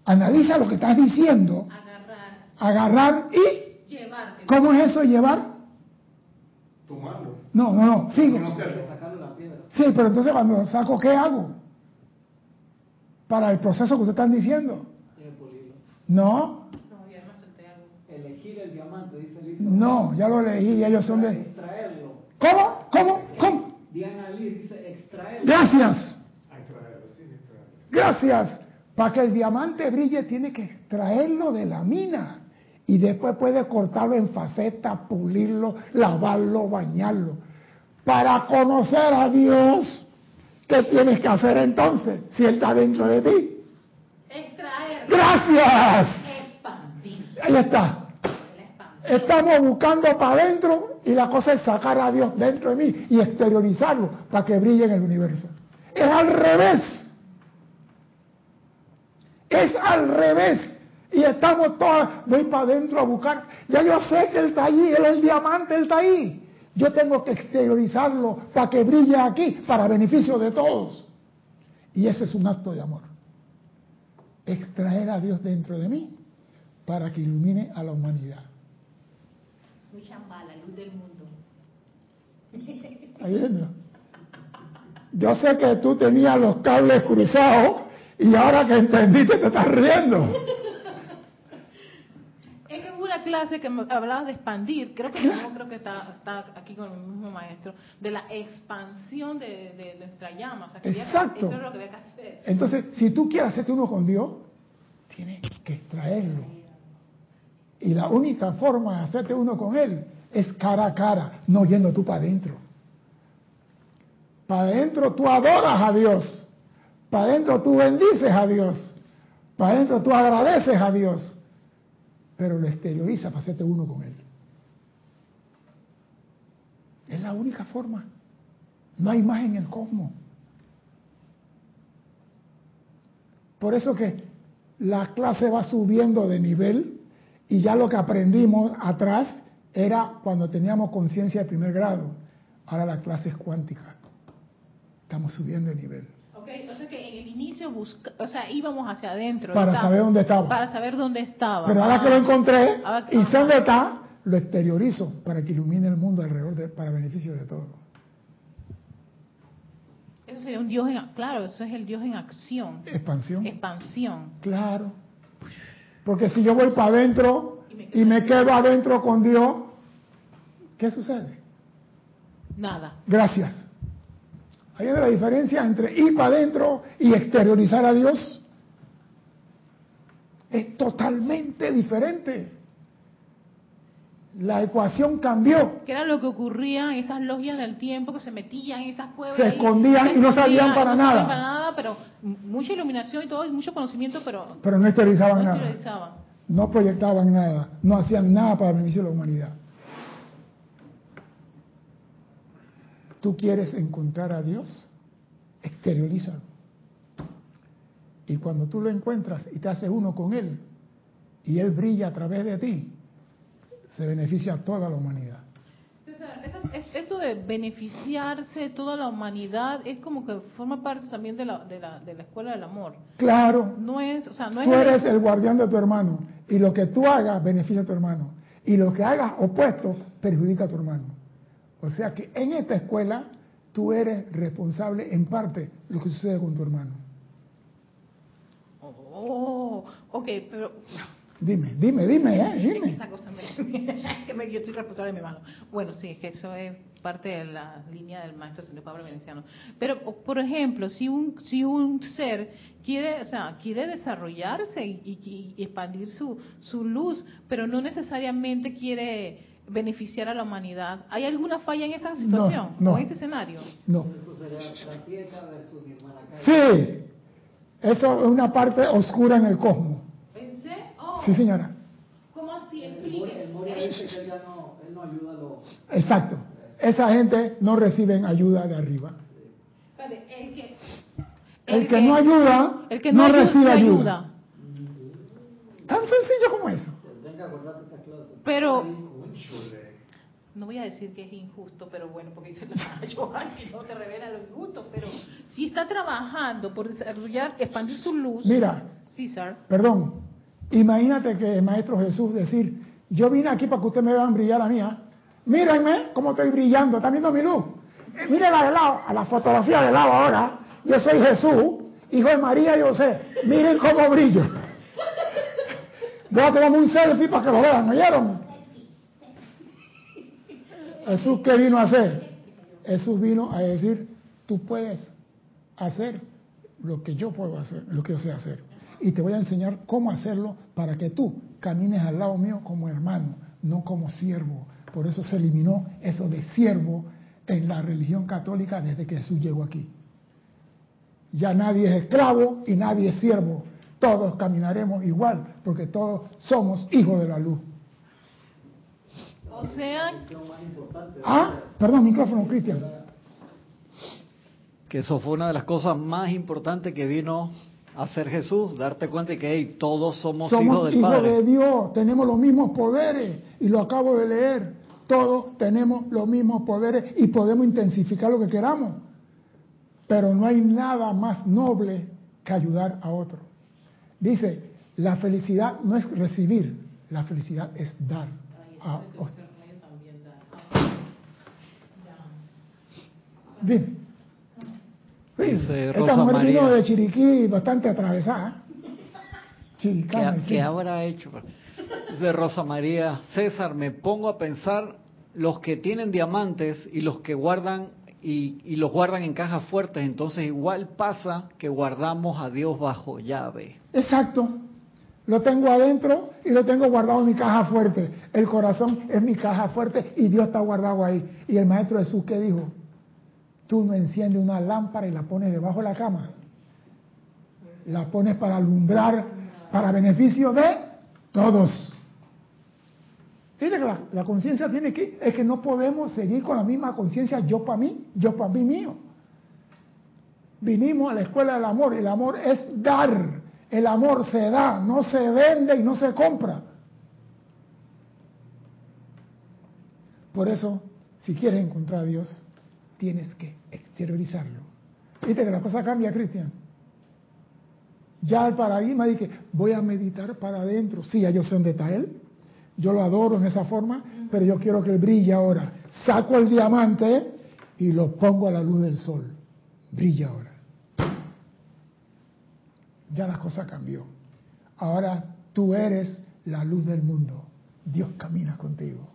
Analiza lo que estás diciendo. Agarrar, Agarrar y. llevarte. ¿Cómo es eso llevar? Tomarlo. No, no, no, sigue. Conocerlo. Sacarle la piedra. Sí, pero entonces cuando lo saco, ¿qué hago? Para el proceso que ustedes están diciendo. No, No, ya no. Elegir el diamante, dice Lisa. no, ya lo elegí, ya ellos son de. Extraerlo. ¿Cómo? ¿Cómo? ¿Cómo? Diana Liz dice extraerlo. Gracias. Gracias. Para que el diamante brille tiene que extraerlo de la mina y después puede cortarlo en facetas, pulirlo, lavarlo, bañarlo. Para conocer a Dios, ¿qué tienes que hacer entonces si Él está dentro de ti? Extraer. Gracias. Expandir. Ahí está. Estamos buscando para adentro y la cosa es sacar a Dios dentro de mí y exteriorizarlo para que brille en el universo. Es al revés. Es al revés. Y estamos todos, voy para adentro a buscar. Ya yo sé que Él está allí, Él es el diamante, Él está ahí. Yo tengo que exteriorizarlo para que brille aquí, para beneficio de todos. Y ese es un acto de amor. Extraer a Dios dentro de mí para que ilumine a la humanidad. Muchamba, la luz del mundo. Viendo. Yo sé que tú tenías los cables cruzados y ahora que entendiste te estás riendo. Hubo una clase que me hablaba de expandir, creo que no creo que está, está aquí con el mismo maestro, de la expansión de, de nuestra llama. O sea, que había que- Exacto. eso es lo que había que hacer. Entonces, si tú quieres hacerte uno con Dios, tienes que extraerlo. Y la única forma de hacerte uno con Él es cara a cara, no yendo tú para adentro. Para adentro tú adoras a Dios. Para adentro tú bendices a Dios. Para adentro tú agradeces a Dios. Pero lo exterioriza para hacerte uno con Él. Es la única forma. No hay más en el cosmos. Por eso que la clase va subiendo de nivel y ya lo que aprendimos atrás era cuando teníamos conciencia de primer grado. Ahora la clase es cuántica. Estamos subiendo de nivel. Ok, o sea que en el inicio busca, o sea, íbamos hacia adentro. Para estaba- saber dónde estaba. Para saber dónde estaba. Pero ahora que lo Ah. encontré y sé dónde está, lo exteriorizo para que ilumine el mundo alrededor de, para beneficio de todos. Eso sería un Dios en, claro, eso es el Dios en acción, Expansión. expansión. Claro. Porque si yo voy para adentro y me quedo adentro con Dios, ¿qué sucede? Nada. Gracias. Hay una diferencia entre ir para adentro y exteriorizar a Dios. Es totalmente diferente. La ecuación cambió. Que era lo que ocurría en esas logias del tiempo que se metían en esas cuevas. Se escondían y no salían para no salían nada. para nada, pero mucha iluminación y todo, y mucho conocimiento, pero Pero no exteriorizaban no nada. exteriorizaban. No proyectaban nada. No hacían nada para el beneficio de la humanidad. Tú quieres encontrar a Dios, exteriorízalo. Y cuando tú lo encuentras y te haces uno con Él, y Él brilla a través de ti, se beneficia a toda la humanidad. César, Esto de beneficiarse toda la humanidad es como que forma parte también de la, de la, de la escuela del amor. Claro, No es, o sea, no es tú eres el guardián de tu hermano, y lo que tú hagas beneficia a tu hermano, y lo que hagas opuesto perjudica a tu hermano. O sea que en esta escuela tú eres responsable en parte de lo que sucede con tu hermano. Oh, ok, pero Dime, dime, dime, eh, dime. esa cosa me, *laughs* que me- yo estoy responsable de mi mano. Bueno, sí, es que eso es parte de la línea del maestro señor Pablo Veneciano. Pero, por ejemplo, si un si un ser quiere, o sea, quiere desarrollarse y, y- y expandir su su luz, pero no necesariamente quiere beneficiar a la humanidad, ¿hay alguna falla en esa situación no. o en ese escenario? No. Sí, eso es una parte oscura en el cosmos. Sí, señora. ¿Cómo así? Exacto. Esa gente no reciben ayuda de arriba. El que, El que no ayuda, el que no recibe ayuda. Tan sencillo como eso. Pero no voy a decir que es injusto, pero bueno, porque dice la *laughs* Johan que no te revela lo injusto, pero si está trabajando por desarrollar, expandir su luz, Mira, César, Perdón, imagínate que el Maestro Jesús decir, yo vine aquí para que ustedes me vean brillar a mí. ¿ah? Mírenme cómo estoy brillando, ¿están viendo mi luz? Mírenla de lado, a la fotografía de lado ahora. Yo soy Jesús, hijo de María y José. Miren cómo brillo. Voy a tomarme un selfie para que lo vean, ¿me oyeron? Jesús, ¿qué vino a hacer? Jesús vino a decir, tú puedes hacer lo que yo puedo hacer, lo que yo sé hacer. Y te voy a enseñar cómo hacerlo para que tú camines al lado mío como hermano, no como siervo. Por eso se eliminó eso de siervo en la religión católica desde que Jesús llegó aquí. Ya nadie es esclavo y nadie es siervo. Todos caminaremos igual porque todos somos hijos de la luz. o sea. Ah, perdón, micrófono, Cristian. Que eso fue una de las cosas más importantes que vino a hacer Jesús, darte cuenta de que hey, todos somos, hijos Somos del hijos Padre. de Dios, tenemos los mismos poderes y lo acabo de leer. Todos tenemos los mismos poderes y podemos intensificar lo que queramos. Pero no hay nada más noble que ayudar a otro. Dice, la felicidad no es recibir, la felicidad es dar. a otro. Dime. Dice esta Rosa mujer vino María. de Chiriquí bastante atravesada. ¿Qué, Chiricana. habrá hecho? De Rosa María, César, me pongo a pensar los que tienen diamantes y los que guardan y, y los guardan en cajas fuertes, entonces igual pasa que guardamos a Dios bajo llave. Exacto. Lo tengo adentro y lo tengo guardado en mi caja fuerte. El corazón es mi caja fuerte y Dios está guardado ahí. Y el Maestro Jesús, ¿qué dijo? Tú no enciendes una lámpara y la pones debajo de la cama. La pones para alumbrar, para beneficio de todos. Fíjate que la, conciencia tiene que, es que no podemos seguir con la misma conciencia yo para mí, yo para mí mío. Vinimos a la escuela del amor, el amor es dar, el amor se da, no se vende y no se compra. Por eso, si quieres encontrar a Dios, tienes que exteriorizarlo. Viste que la cosa cambia, Cristian. Ya el paradigma que voy a meditar para adentro. Sí, ya yo sé dónde está Él. Yo lo adoro en esa forma, pero yo quiero que Él brille ahora. Saco el diamante y lo pongo a la luz del sol. Brilla ahora. Ya la cosa cambió. Ahora tú eres la luz del mundo. Dios camina contigo.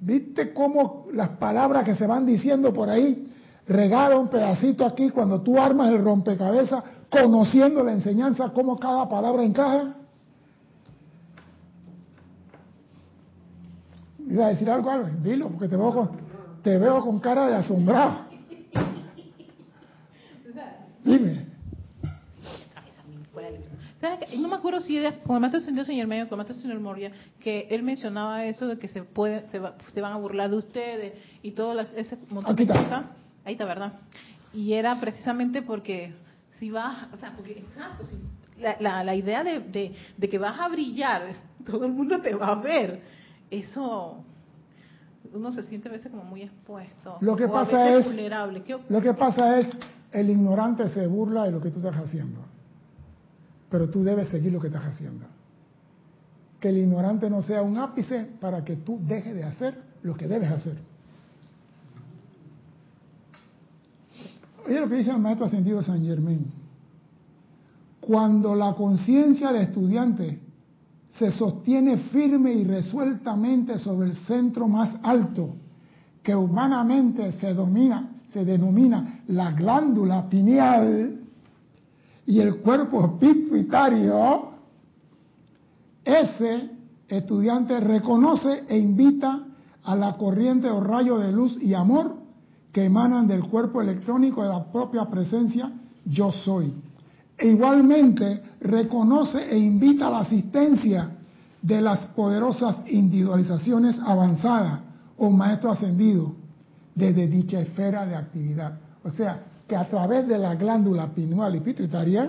¿Viste cómo las palabras que se van diciendo por ahí regala un pedacito aquí cuando tú armas el rompecabezas conociendo la enseñanza, cómo cada palabra encaja? ¿Iba a decir algo, Albert? Dilo, porque te veo con, te veo con cara de asombrado. Dime. No me acuerdo si era con el maestro señor señor con el maestro señor Moria, que él mencionaba eso de que se puede, se, va, se van a burlar de ustedes y todo ese montón de cosas. Ahí está, ¿verdad? Y era precisamente porque si vas, o sea, porque exacto, si, la, la, la, idea de, de, de, que vas a brillar, *laughs* todo el mundo te va a ver, eso uno se siente a veces como muy expuesto. Lo que pasa es, vulnerable. lo que pasa es, el ignorante se burla de lo que tú estás haciendo pero tú debes seguir lo que estás haciendo. Que el ignorante no sea un ápice para que tú dejes de hacer lo que debes hacer. Oye lo que dice el maestro ascendido San Germán. Cuando la conciencia del estudiante se sostiene firme y resueltamente sobre el centro más alto, que humanamente se domina, se denomina la glándula pineal, y el cuerpo pituitario, ese estudiante reconoce e invita a la corriente o rayo de luz y amor que emanan del cuerpo electrónico de la propia presencia yo soy. E igualmente reconoce e invita a la asistencia de las poderosas individualizaciones avanzadas o maestro ascendido desde dicha esfera de actividad. O sea, que a través de la glándula pineal y pituitaria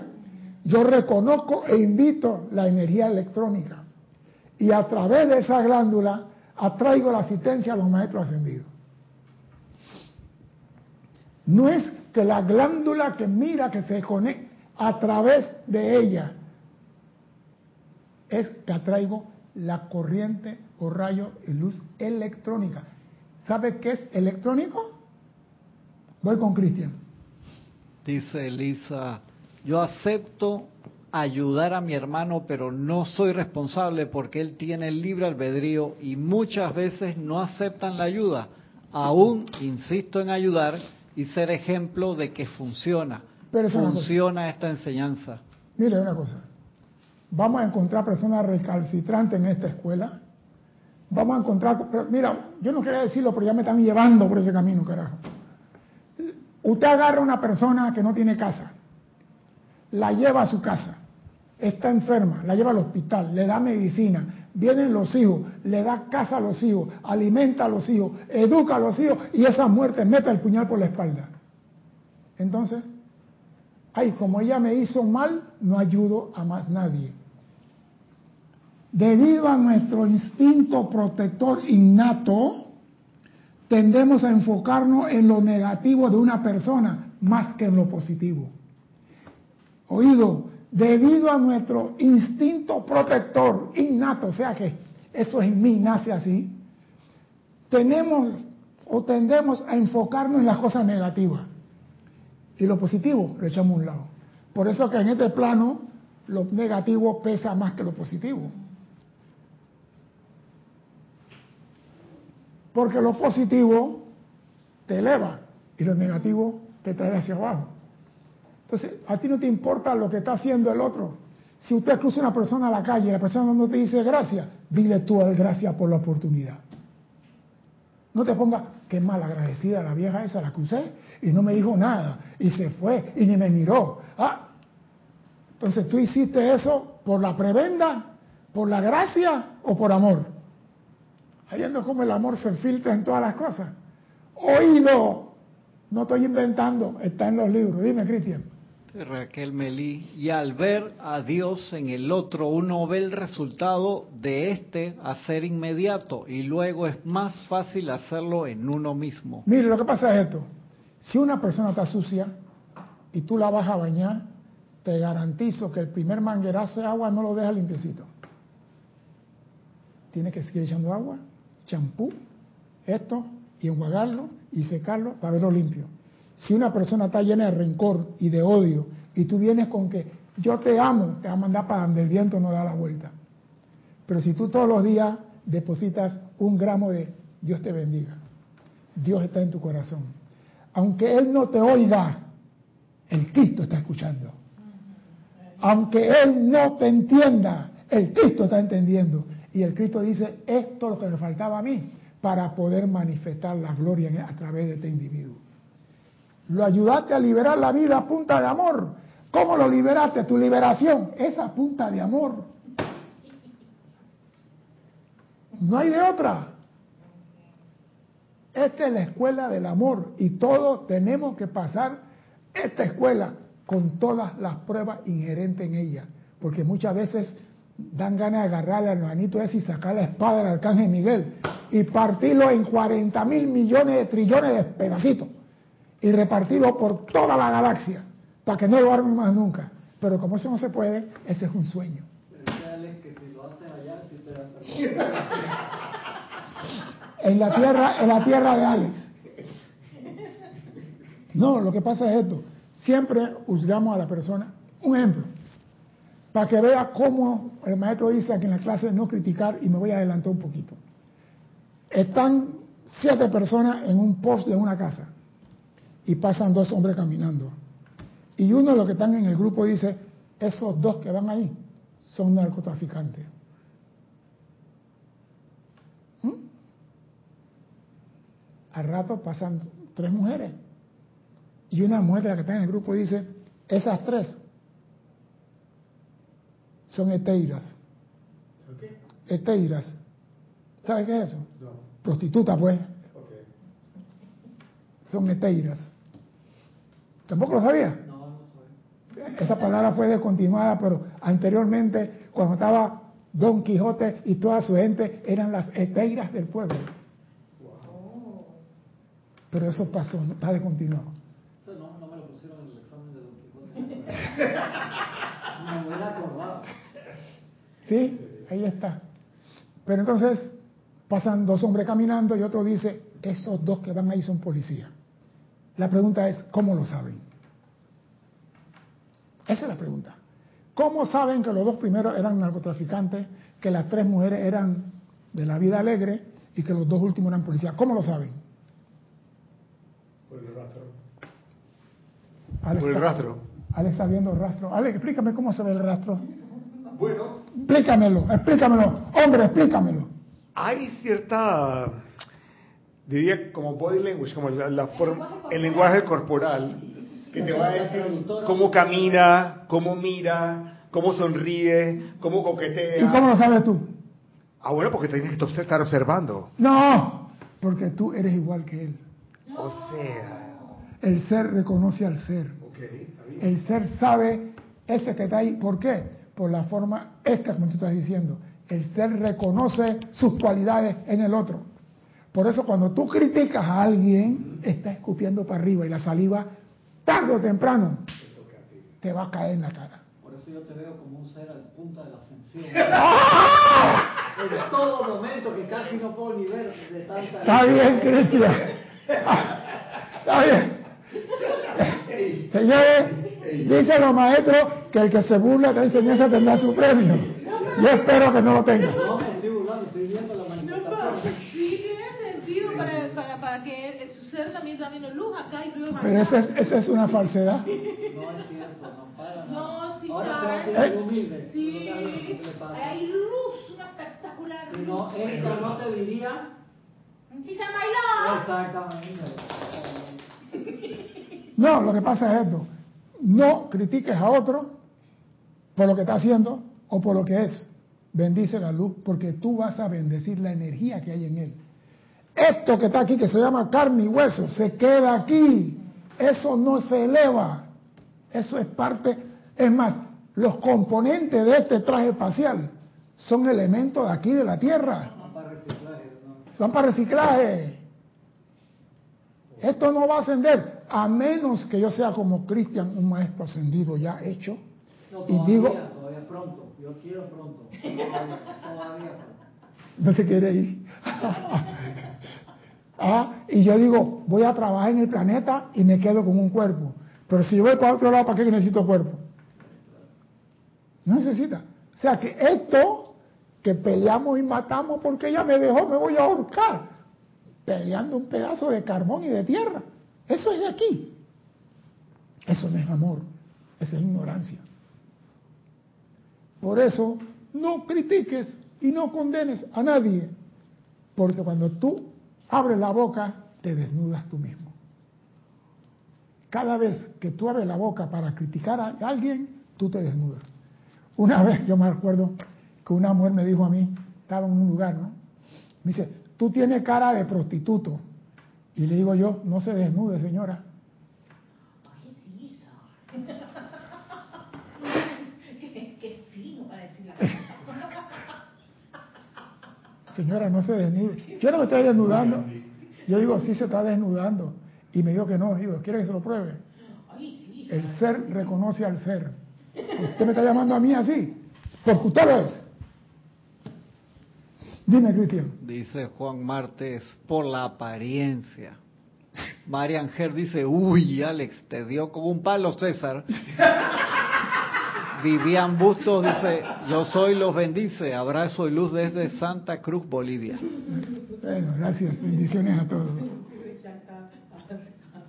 yo reconozco e invito la energía electrónica y a través de esa glándula atraigo la asistencia a los maestros ascendidos. No es que la glándula que mira que se conecta a través de ella es que atraigo la corriente o rayo de luz electrónica. ¿Sabe qué es electrónico? Voy con Cristian. Dice Elisa, yo acepto ayudar a mi hermano, pero no soy responsable porque él tiene libre albedrío y muchas veces no aceptan la ayuda. Aún insisto en ayudar y ser ejemplo de que funciona. funciona esta enseñanza. Mire una cosa, vamos a encontrar personas recalcitrantes en esta escuela. Vamos a encontrar, mira, yo no quería decirlo, pero ya me están llevando por ese camino, carajo. Usted agarra a una persona que no tiene casa, la lleva a su casa, está enferma, la lleva al hospital, le da medicina, vienen los hijos, le da casa a los hijos, alimenta a los hijos, educa a los hijos y esa muerte mete el puñal por la espalda. Entonces, ay, como ella me hizo mal, no ayudo a más nadie. Debido a nuestro instinto protector innato, tendemos a enfocarnos en lo negativo de una persona más que en lo positivo. Oído, debido a nuestro instinto protector innato, o sea que eso en mí nace así, tenemos o tendemos a enfocarnos en las cosas negativas y lo positivo lo echamos a un lado. Por eso que en este plano lo negativo pesa más que lo positivo. Porque lo positivo te eleva y lo negativo te trae hacia abajo. Entonces, a ti no te importa lo que está haciendo el otro. Si usted cruza una persona a la calle y la persona no te dice gracias, dile tú el gracias por la oportunidad. No te pongas, qué mal agradecida la vieja esa, la crucé y no me dijo nada y se fue y ni me miró. Ah, entonces tú hiciste eso por la prebenda, por la gracia o por amor. Viendo cómo el amor se filtra en todas las cosas. Oído, no estoy inventando, está en los libros. Dime, Cristian. Raquel Melí, y al ver a Dios en el otro, uno ve el resultado de este hacer inmediato y luego es más fácil hacerlo en uno mismo. Mire, lo que pasa es esto. Si una persona está sucia y tú la vas a bañar, te garantizo que el primer manguerazo de agua no lo deja limpiecito. Tienes que seguir echando agua, champú, esto, y enjuagarlo y secarlo para verlo limpio. Si una persona está llena de rencor y de odio y tú vienes con que yo te amo, te va a mandar para donde el viento no da la vuelta. Pero si tú todos los días depositas un gramo de Dios te bendiga, Dios está en tu corazón. Aunque Él no te oiga, el Cristo está escuchando. Aunque Él no te entienda, el Cristo está entendiendo. Y el Cristo dice, esto es lo que me faltaba a mí para poder manifestar la gloria a través de este individuo. Lo ayudaste a liberar la vida a punta de amor. ¿Cómo lo liberaste? Tu liberación es a punta de amor. No hay de otra. Esta es la escuela del amor y todos tenemos que pasar esta escuela con todas las pruebas inherentes en ella. Porque muchas veces dan ganas de agarrarle al hermanito ese y sacar la espada del arcángel Miguel y partirlo en 40 mil millones de trillones de pedacitos y repartirlo por toda la galaxia para que no lo armen más nunca. Pero como eso no se puede, ese es un sueño. *laughs* en la tierra, en la tierra de Alex. No, lo que pasa es esto. Siempre juzgamos a la persona. Un ejemplo, para que vea cómo el maestro dice aquí en la clase no criticar y me voy a adelantar un poquito. Están siete personas en un post de una casa y pasan dos hombres caminando. Y uno de los que están en el grupo dice, esos dos que van ahí son narcotraficantes. ¿Mm? Al rato pasan tres mujeres. Y una mujer de la que está en el grupo dice, esas tres son eteiras. ¿Qué? Eteiras. ¿Sabe qué es eso? No. Prostituta, pues. Son eteiras. ¿Tampoco lo sabía? No, no sabía. Esa palabra fue descontinuada, pero anteriormente, cuando estaba Don Quijote y toda su gente, eran las eteiras del pueblo. Pero eso pasó, está descontinuado. No, no me lo pusieron en el examen de Don Quijote. *laughs* me hubiera acordado. Sí, ahí está. Pero entonces pasan dos hombres caminando y otro dice, esos dos que van ahí son policías. La pregunta es, ¿cómo lo saben? Esa es la pregunta. ¿Cómo saben que los dos primeros eran narcotraficantes, que las tres mujeres eran de la vida alegre y que los dos últimos eran policías? ¿Cómo lo saben? Por el rastro. Por el rastro. Ale está viendo el rastro. Ale, explícame cómo se ve el rastro. Bueno. Explícamelo, explícamelo. Hombre, explícamelo. Hay cierta diría como body language, como la, forma, el lenguaje corporal, que te va a decir cómo camina, cómo mira, cómo sonríe, cómo coquetea. ¿Y cómo lo sabes tú? Ah, bueno, porque tienes que estar observando. No, porque tú eres igual que él. O sea. El ser reconoce al ser. el ser sabe ese que está ahí. ¿Por qué? Por la forma esta, como tú estás diciendo. El ser reconoce sus cualidades en el otro. Por eso cuando tú criticas a alguien, está escupiendo para arriba y la saliva, tarde o temprano, te va a caer en la cara. Por eso yo te veo como un ser al punto de la ascensión. *laughs* ¡Ah! en todo momento que casi no puedo ni ver de tanta... Está bien, Cristian. Está bien. Señores, dicen los maestros que el que se burla de la enseñanza tendrá su premio. Yo espero que no lo tenga. No, me estoy burlando, estoy viendo la manifestación. sea, para que el, su ser también está viendo luz acá y luz acá. Pero esa es, esa es una falsedad. No es cierto, no para nada. No, sí, Ahora se va a claro. tirar humilde. Sí, hay luz, una espectacular. Si no, esto no te diría Sí, se bailó. exactamente. No, lo que pasa es esto. No critiques a otro por lo que está haciendo o por lo que es. Bendice la luz porque tú vas a bendecir la energía que hay en él. Esto que está aquí, que se llama carne y hueso, se queda aquí. Eso no se eleva. Eso es parte. Es más, los componentes de este traje espacial son elementos de aquí de la Tierra. No para reciclaje, no. Son para reciclaje. Esto no va a ascender a menos que yo sea como Cristian, un maestro ascendido ya hecho. No, Y digo, todavía pronto. Yo quiero pronto. Todavía, *laughs* todavía pronto. no se quiere ir. *laughs* ah, y yo digo, voy a trabajar en el planeta y me quedo con un cuerpo. Pero si yo voy para otro lado, ¿para qué necesito cuerpo? No necesita. O sea que esto que peleamos y matamos porque ella me dejó, me voy a ahorcar. Peleando un pedazo de carbón y de tierra. Eso es de aquí. Eso no es amor, eso es ignorancia. Por eso, no critiques y no condenes a nadie, porque cuando tú abres la boca, te desnudas tú mismo. Cada vez que tú abres la boca para criticar a alguien, tú te desnudas. Una vez yo me acuerdo que una mujer me dijo a mí, estaba en un lugar, ¿no? Me dice, tú tienes cara de prostituto. Y le digo yo, no se desnude, señora. Ay, sí, qué, qué fino para decir la Señora, no se desnude. Yo no me estoy desnudando. Yo digo, sí se está desnudando. Y me dijo que no. Digo, ¿quiere que se lo pruebe? El ser reconoce al ser. Usted me está llamando a mí así, porque usted lo es. Dime, Cristian. Dice Juan Martes, por la apariencia. María Ángel dice, uy, Alex, te dio como un palo, César. *laughs* Vivian Bustos dice, yo soy los bendice, abrazo y luz desde Santa Cruz, Bolivia. Bueno, gracias. Bendiciones a todos.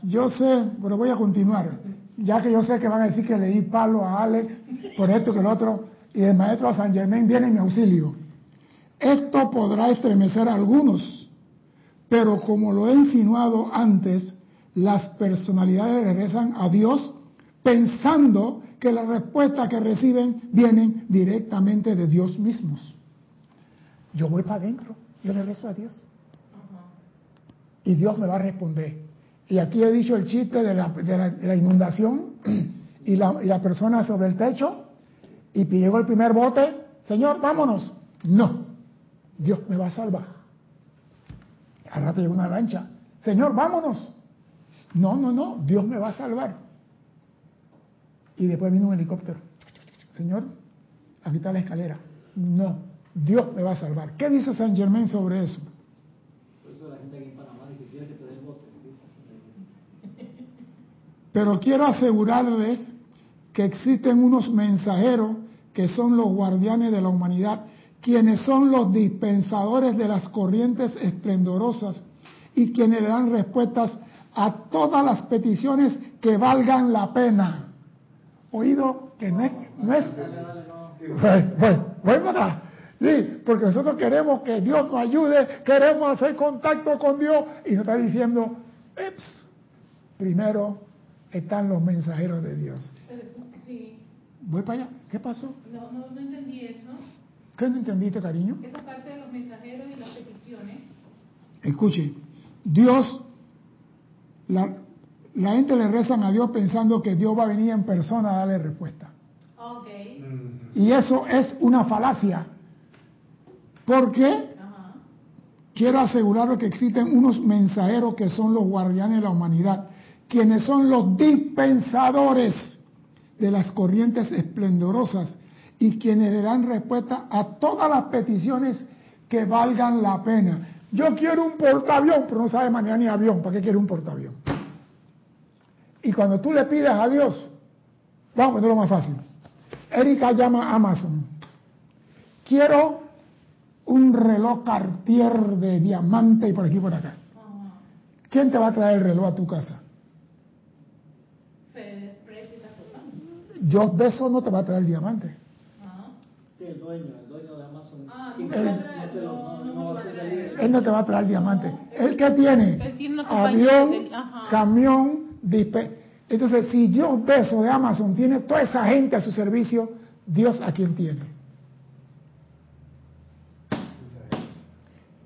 Yo sé, pero voy a continuar. Ya que yo sé que van a decir que le di palo a Alex por esto que el otro, y el maestro San Germán viene en mi auxilio. Esto podrá estremecer a algunos, pero como lo he insinuado antes, las personalidades regresan a Dios pensando que las respuestas que reciben vienen directamente de Dios mismos. Yo voy para adentro, yo le rezo a Dios. Y Dios me va a responder. Y aquí he dicho el chiste de la, inundación y la, y la persona sobre el techo y llegó el primer bote, Señor, vámonos. No, Dios me va a salvar. Al rato llegó una lancha, Señor, vámonos. No, no, no, Dios me va a salvar. Y después vino un helicóptero. Señor, aquí está la escalera. No, Dios me va a salvar. ¿Qué dice San Germán sobre eso? Por eso la gente aquí en Panamá dice, "Quiere que te den bote. Pero quiero asegurarles que existen unos mensajeros que son los guardianes de la humanidad, quienes son los dispensadores de las corrientes esplendorosas y quienes le dan respuestas a todas las peticiones que valgan la pena. Oído que no es... No es para atrás. Sí, porque nosotros queremos que Dios nos ayude, queremos hacer contacto con Dios y nos está diciendo, "Eps, primero están los mensajeros de Dios. Sí, Voy para allá. ¿Qué pasó? no, no, no entendí eso. ¿Qué no entendiste, cariño? Esa parte de los mensajeros y las peticiones. Escuche, Dios, la, la gente le rezan a Dios pensando que Dios va a venir en persona a darle respuesta. Ok. Y eso es una falacia. ¿Por qué? Ajá. Quiero asegurarle que existen unos mensajeros que son los guardianes de la humanidad, quienes son los dispensadores de las corrientes esplendorosas y quienes le dan respuesta a todas las peticiones que valgan la pena. Yo quiero un portaavión, pero no sabe manejar ni avión. ¿Para qué quiere un portaavión? Y cuando tú le pides a Dios, vamos a ponerlo más fácil. Erika llama a Amazon. Quiero un reloj Cartier de diamante y por aquí y por acá. ¿Quién te va a traer el reloj a tu casa? Yo beso no te va a traer el diamante. El dueño, el dueño de Amazon. Ah, Él- no, no, no, no, Él no te va a traer el diamante. ¿Él qué tiene? Él tiene una compañía Avión, de- camión, dispe- Entonces, si yo beso de Amazon tiene toda esa gente a su servicio, Dios a quién tiene.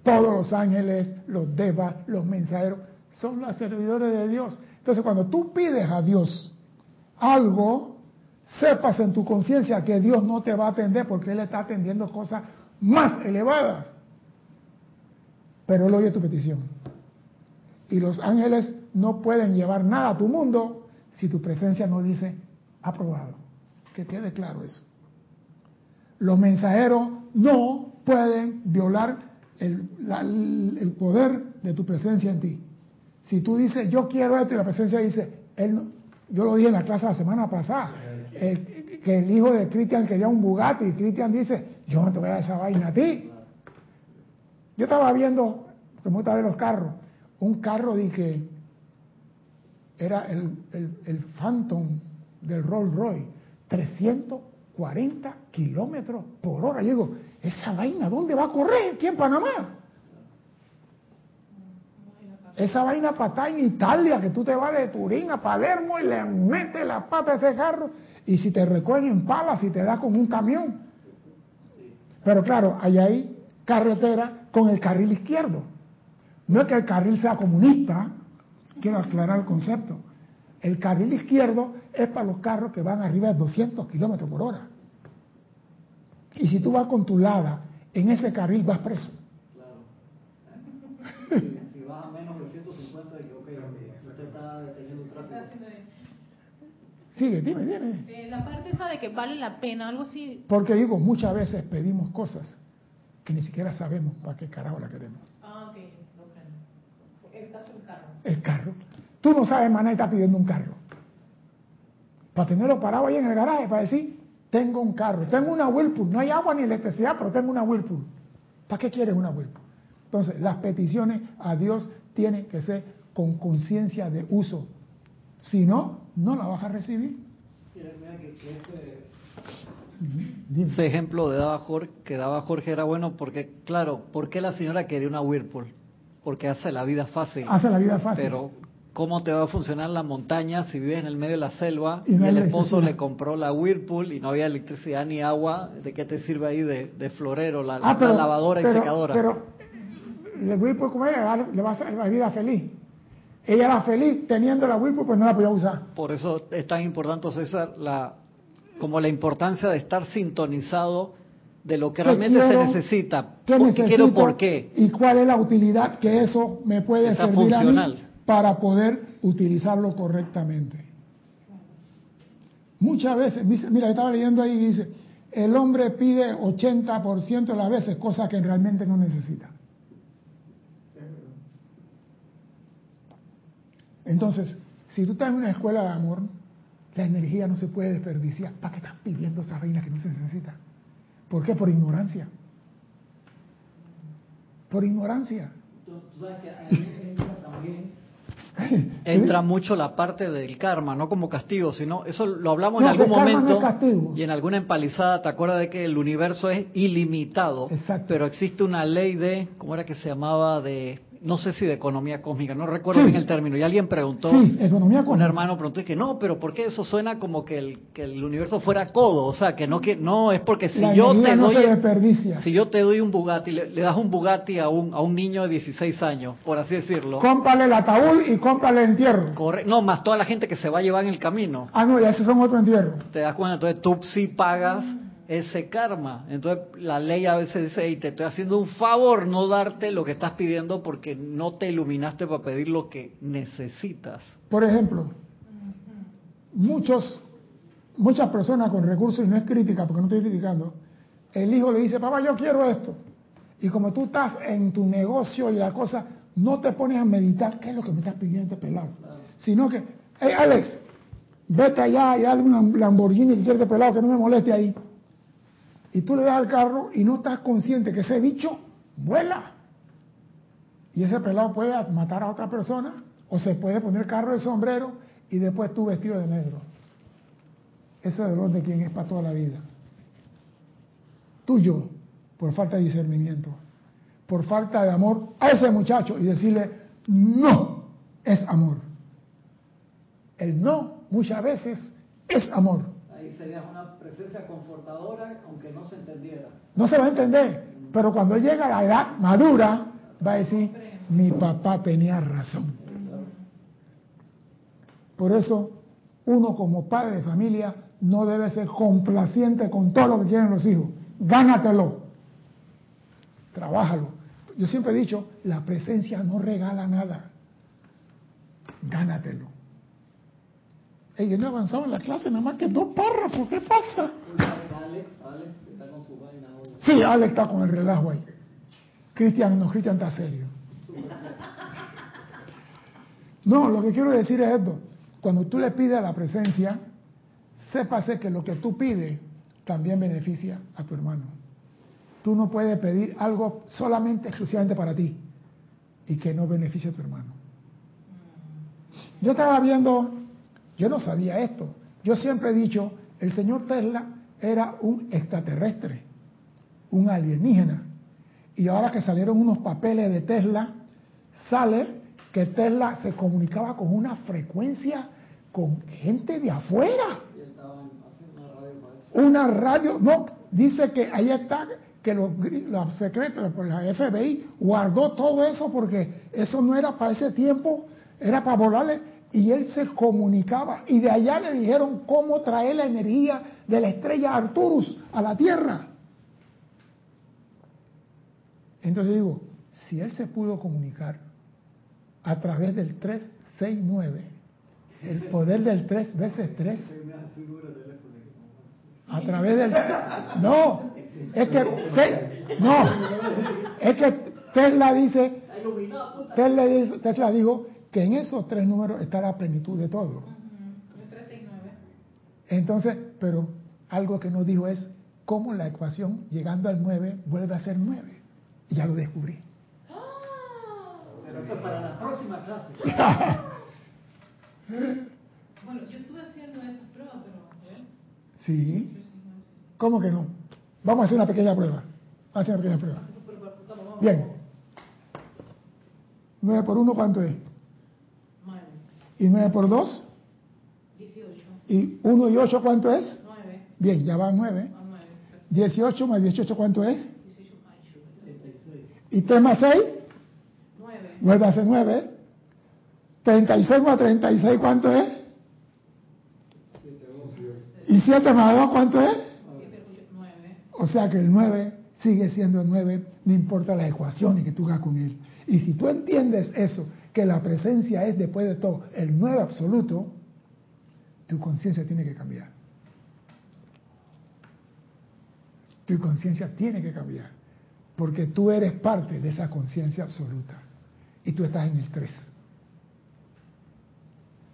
Todos los ángeles, los devas, los mensajeros, son los servidores de Dios. Entonces, cuando tú pides a Dios algo, sepas en tu conciencia que Dios no te va a atender porque Él está atendiendo cosas más elevadas. Pero Él oye tu petición. Y los ángeles no pueden llevar nada a tu mundo si tu presencia no dice aprobado. Que quede claro eso. Los mensajeros no pueden violar el, la- el poder de tu presencia en ti. Si tú dices, yo quiero esto, y la presencia dice, él no- yo lo dije en la clase la semana pasada, el- que el hijo de Cristian quería un Bugatti, y Cristian dice, yo no te voy a dar esa vaina a ti. Yo estaba viendo, me gusta ver los carros, un carro que era el, el, el Phantom del Rolls Royce, 340 kilómetros por hora. Yo digo, esa vaina, ¿dónde va a correr? Aquí en Panamá. Esa vaina para estar en Italia, que tú te vas de Turín a Palermo y le metes la pata a ese carro, y si te recogen en palas y te da con un camión. Pero claro, hay ahí carretera con el carril izquierdo. No es que el carril sea comunista, quiero aclarar el concepto. El carril izquierdo es para los carros que van arriba de 200 kilómetros por hora. Y si tú vas con tu lada en ese carril, vas preso. Claro. *laughs* si vas a menos de 150, y ok, usted está deteniendo tráfico. Sigue, dime, dime. Eh, la parte esa de que vale la pena, algo así. Porque digo, muchas veces pedimos cosas que ni siquiera sabemos para qué carajo la queremos. El caso del carro. El carro. Tú no sabes, maná, y estás pidiendo un carro. Para tenerlo parado ahí en el garaje, para decir, tengo un carro, tengo una Whirlpool, no hay agua ni electricidad, pero tengo una Whirlpool. ¿Para qué quieres una Whirlpool? Entonces, las peticiones a Dios tienen que ser con conciencia de uso. Si no, no la vas a recibir. Ese ejemplo de daba Jorge, que daba Jorge era bueno porque, claro, ¿por qué la señora quería una Whirlpool? Porque hace la vida fácil. Hace la vida fácil. Pero, ¿cómo te va a funcionar la montaña si vives en el medio de la selva Y no el esposo le compró la Whirlpool y no había electricidad ni agua? ¿De qué te sirve ahí de, de florero, la, Ah, pero- la lavadora y secadora? Pero le Whirlpool, como ella, le va a hacer la vida feliz. Ella era feliz teniendo la Whirlpool, pues no la podía usar. Por eso es tan importante, César, la, como la importancia de estar sintonizado de lo que ¿Qué realmente quiero? se necesita. ¿Qué ¿Por qué necesito? quiero por qué? ¿Y cuál es la utilidad que eso me puede Esa servir a mí funcional. para poder utilizarlo correctamente? Muchas veces, mira, estaba leyendo ahí y dice, el hombre pide 80% de las veces cosas que realmente no necesita. Entonces, si tú estás en una escuela de amor, la energía no se puede desperdiciar. ¿Para qué estás pidiendo esa vaina que no se necesita? ¿Por qué? Por ignorancia. Por ignorancia. Tú, tú sabes que ahí entra también *laughs* entra mucho la parte del karma, no como castigo, sino eso lo hablamos No, en algún no momento y en alguna empalizada te acuerdas de que el universo es ilimitado, Exacto. pero existe una ley de, ¿cómo era que se llamaba? De, no sé si de economía cósmica, no recuerdo Sí. bien el término, y alguien preguntó, Sí, economía un cósmica. hermano preguntó y que no, pero ¿por qué eso suena como que el, que el universo fuera codo? O sea, que no, que no, es porque si la yo te no doy... Si yo te doy un Bugatti, le, le das un Bugatti a un, a un niño de 16 años, por así decirlo, Cómprale el ataúd y cómprale el entierro. corre, no, más toda la gente que se va a llevar en el camino, Ah, no, ya esos son otro entierro. te das cuenta, entonces tú sí pagas ese karma. Entonces la ley a veces dice, y te estoy haciendo un favor no darte lo que estás pidiendo porque no te iluminaste para pedir lo que necesitas. Por ejemplo, muchos, muchas personas con recursos, y no es crítica porque no estoy criticando, el hijo le dice, papá, yo quiero esto. Y como tú estás en tu negocio y la cosa, no te pones a meditar qué es lo que me estás pidiendo este pelado. Sino que, hey Alex, vete allá y dale un Lamborghini que quiere este pelado que no me moleste ahí. Y tú le das al carro y no estás consciente que ese bicho vuela. Y ese pelado puede matar a otra persona o se puede poner carro de sombrero y después tú vestido de negro. Ese dolor de quien es para toda la vida. Tuyo, por falta de discernimiento, por falta de amor a ese muchacho y decirle, no es amor. El no muchas veces es amor. Una presencia confortadora, aunque no se entendiera. No se va a entender, pero cuando llega a la edad madura, va a decir, mi papá tenía razón. Por eso, uno como padre de familia no debe ser complaciente con todo lo que quieren los hijos. Gánatelo. Trabájalo. Yo siempre he dicho, la presencia no regala nada. Gánatelo. Ey, he avanzado en la clase, nada más que dos párrafos. ¿Qué pasa? Alex, está con su vaina hoy. Sí, Alex está con el relajo ahí. Cristian, no, Cristian está serio. No, lo que quiero decir es esto. Cuando tú le pides la presencia, sépase que lo que tú pides también beneficia a tu hermano. Tú no puedes pedir algo solamente, exclusivamente para ti y que no beneficie a tu hermano. Yo estaba viendo, yo no sabía esto. Yo siempre he dicho, el señor Tesla era un extraterrestre, un alienígena. Y ahora que salieron unos papeles de Tesla, sale que Tesla se comunicaba con una frecuencia con gente de afuera. Una radio, no, dice que ahí está, que los, los secretos, por la FBI guardó todo eso porque eso no era para ese tiempo, era para volarle y él se comunicaba y de allá le dijeron cómo traer la energía de la estrella Arturus a la Tierra. Entonces digo, si él se pudo comunicar a través del 369, el poder del 3 veces 3, a través del... No, es que... No, es que Tesla dice... Tesla, Tesla dijo que en esos tres números está la plenitud de todo. Entonces, pero algo que no dijo es cómo la ecuación llegando al 9 vuelve a ser 9. Y ya lo descubrí. Pero eso es para la próxima clase. *laughs* Bueno, yo estuve haciendo esa prueba, pero... ¿eh? Sí. ¿Cómo que no? Vamos a hacer una pequeña prueba. Vamos a hacer una pequeña prueba. Bien. 9 por 1, ¿cuánto es? 9, ¿Y 9 por 2? 18, ¿Y 1 y 8 cuánto es? 9, Bien, ya van 9. a 9, 18 más 18 cuánto es? 18, ay, chuta, ¿Y 3 más 6? 9, 9 hace 9. 36 más 36 cuánto es? ¿Y 7 más 2 cuánto es? 7, 8, 9, O sea que el 9 sigue siendo el 9, no importa las ecuaciones que tú hagas con él. Y si tú entiendes eso, que la presencia es después de todo el 9 absoluto, tu conciencia tiene que cambiar. Tu conciencia tiene que cambiar. Porque tú eres parte de esa conciencia absoluta. Y tú estás en el 3.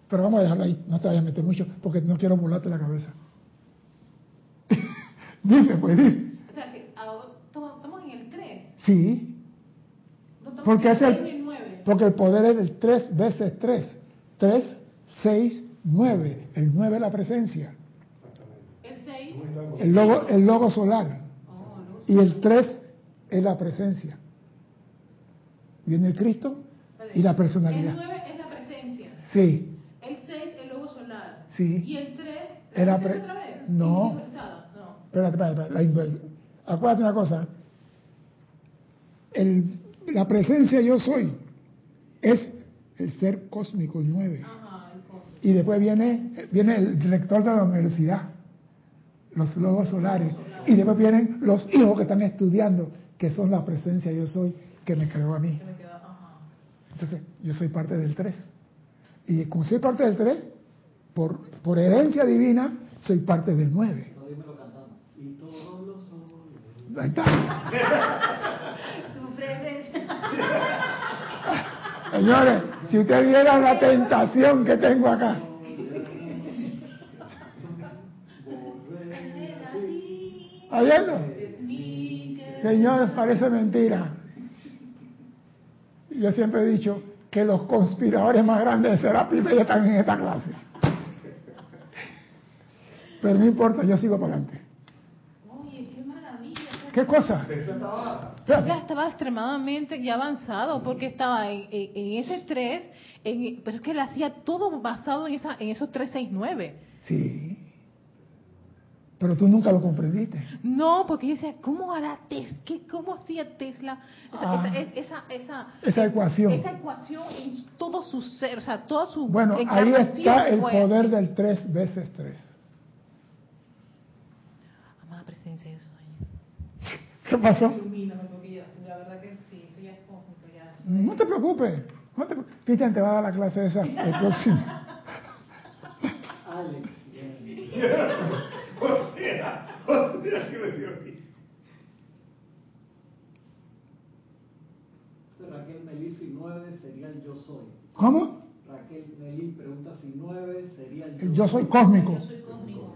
Pero vamos a dejarlo ahí, no te vayas a meter mucho, porque no quiero volarte la cabeza. *laughs* dime, pues dime. O sea, que estamos estamos en el 3. Sí, No porque es el 6 ni el, el 9. Porque el poder es el 3 veces 3. 3, 6, 9. El 9 es la presencia. El 6. El logo, el logo solar. Oh. Y el 3 es la presencia. Viene el Cristo y la El personalidad. 9 es la presencia. Sí, El 6 el logo solar. Sí. Y el 3 Es la presencia pre- otra vez. No. Espérate, espérate, la inversa. Acuérdate una cosa. El, la presencia yo soy es el ser cósmico, el 9. Ajá, el código. Y después viene, viene el director de la universidad, los logos solares. Y después vienen los hijos que están estudiando, que son la presencia yo soy, que me creó a mí. Entonces, yo soy parte del 3. Y como soy parte del 3, por, por herencia divina, soy parte del 9. No, dímelo cantando. Y todos los soles. Ahí está. *laughs* *laughs* Señores, si ustedes vieran la tentación que tengo acá. ¿Está viendo? Señores, parece mentira. yo siempre he dicho que los conspiradores más grandes de Serapis Bay están en esta clase. Pero no importa, yo sigo para adelante. Qué maravilla. ¿Qué cosa? Ya estaba extremadamente ya avanzado porque estaba en, en- en ese 3, en- pero es que él hacía todo basado en, esa, en esos 369. Sí. Pero tú nunca lo comprendiste. No, porque yo decía, ¿cómo hará Tesla? ¿Cómo hacía Tesla esa, Ah. esa, esa, esa, Esa ecuación. esa ecuación en todo su ser, o sea, toda su Bueno, ahí está el fue poder del 3 veces 3. Amada presencia de sueño. ¿Qué pasó? Ilumíname, porque ya, la verdad que sí, eso ya es conjunto, ya. No te preocupes. No te. Cristian te va a dar la clase esa el próximo. Alex. *laughs* Raquel Melí, si 9 sería el yo soy. ¿Cómo? Raquel Melí pregunta si 9 sería el yo, El yo soy cósmico. Yo soy cósmico.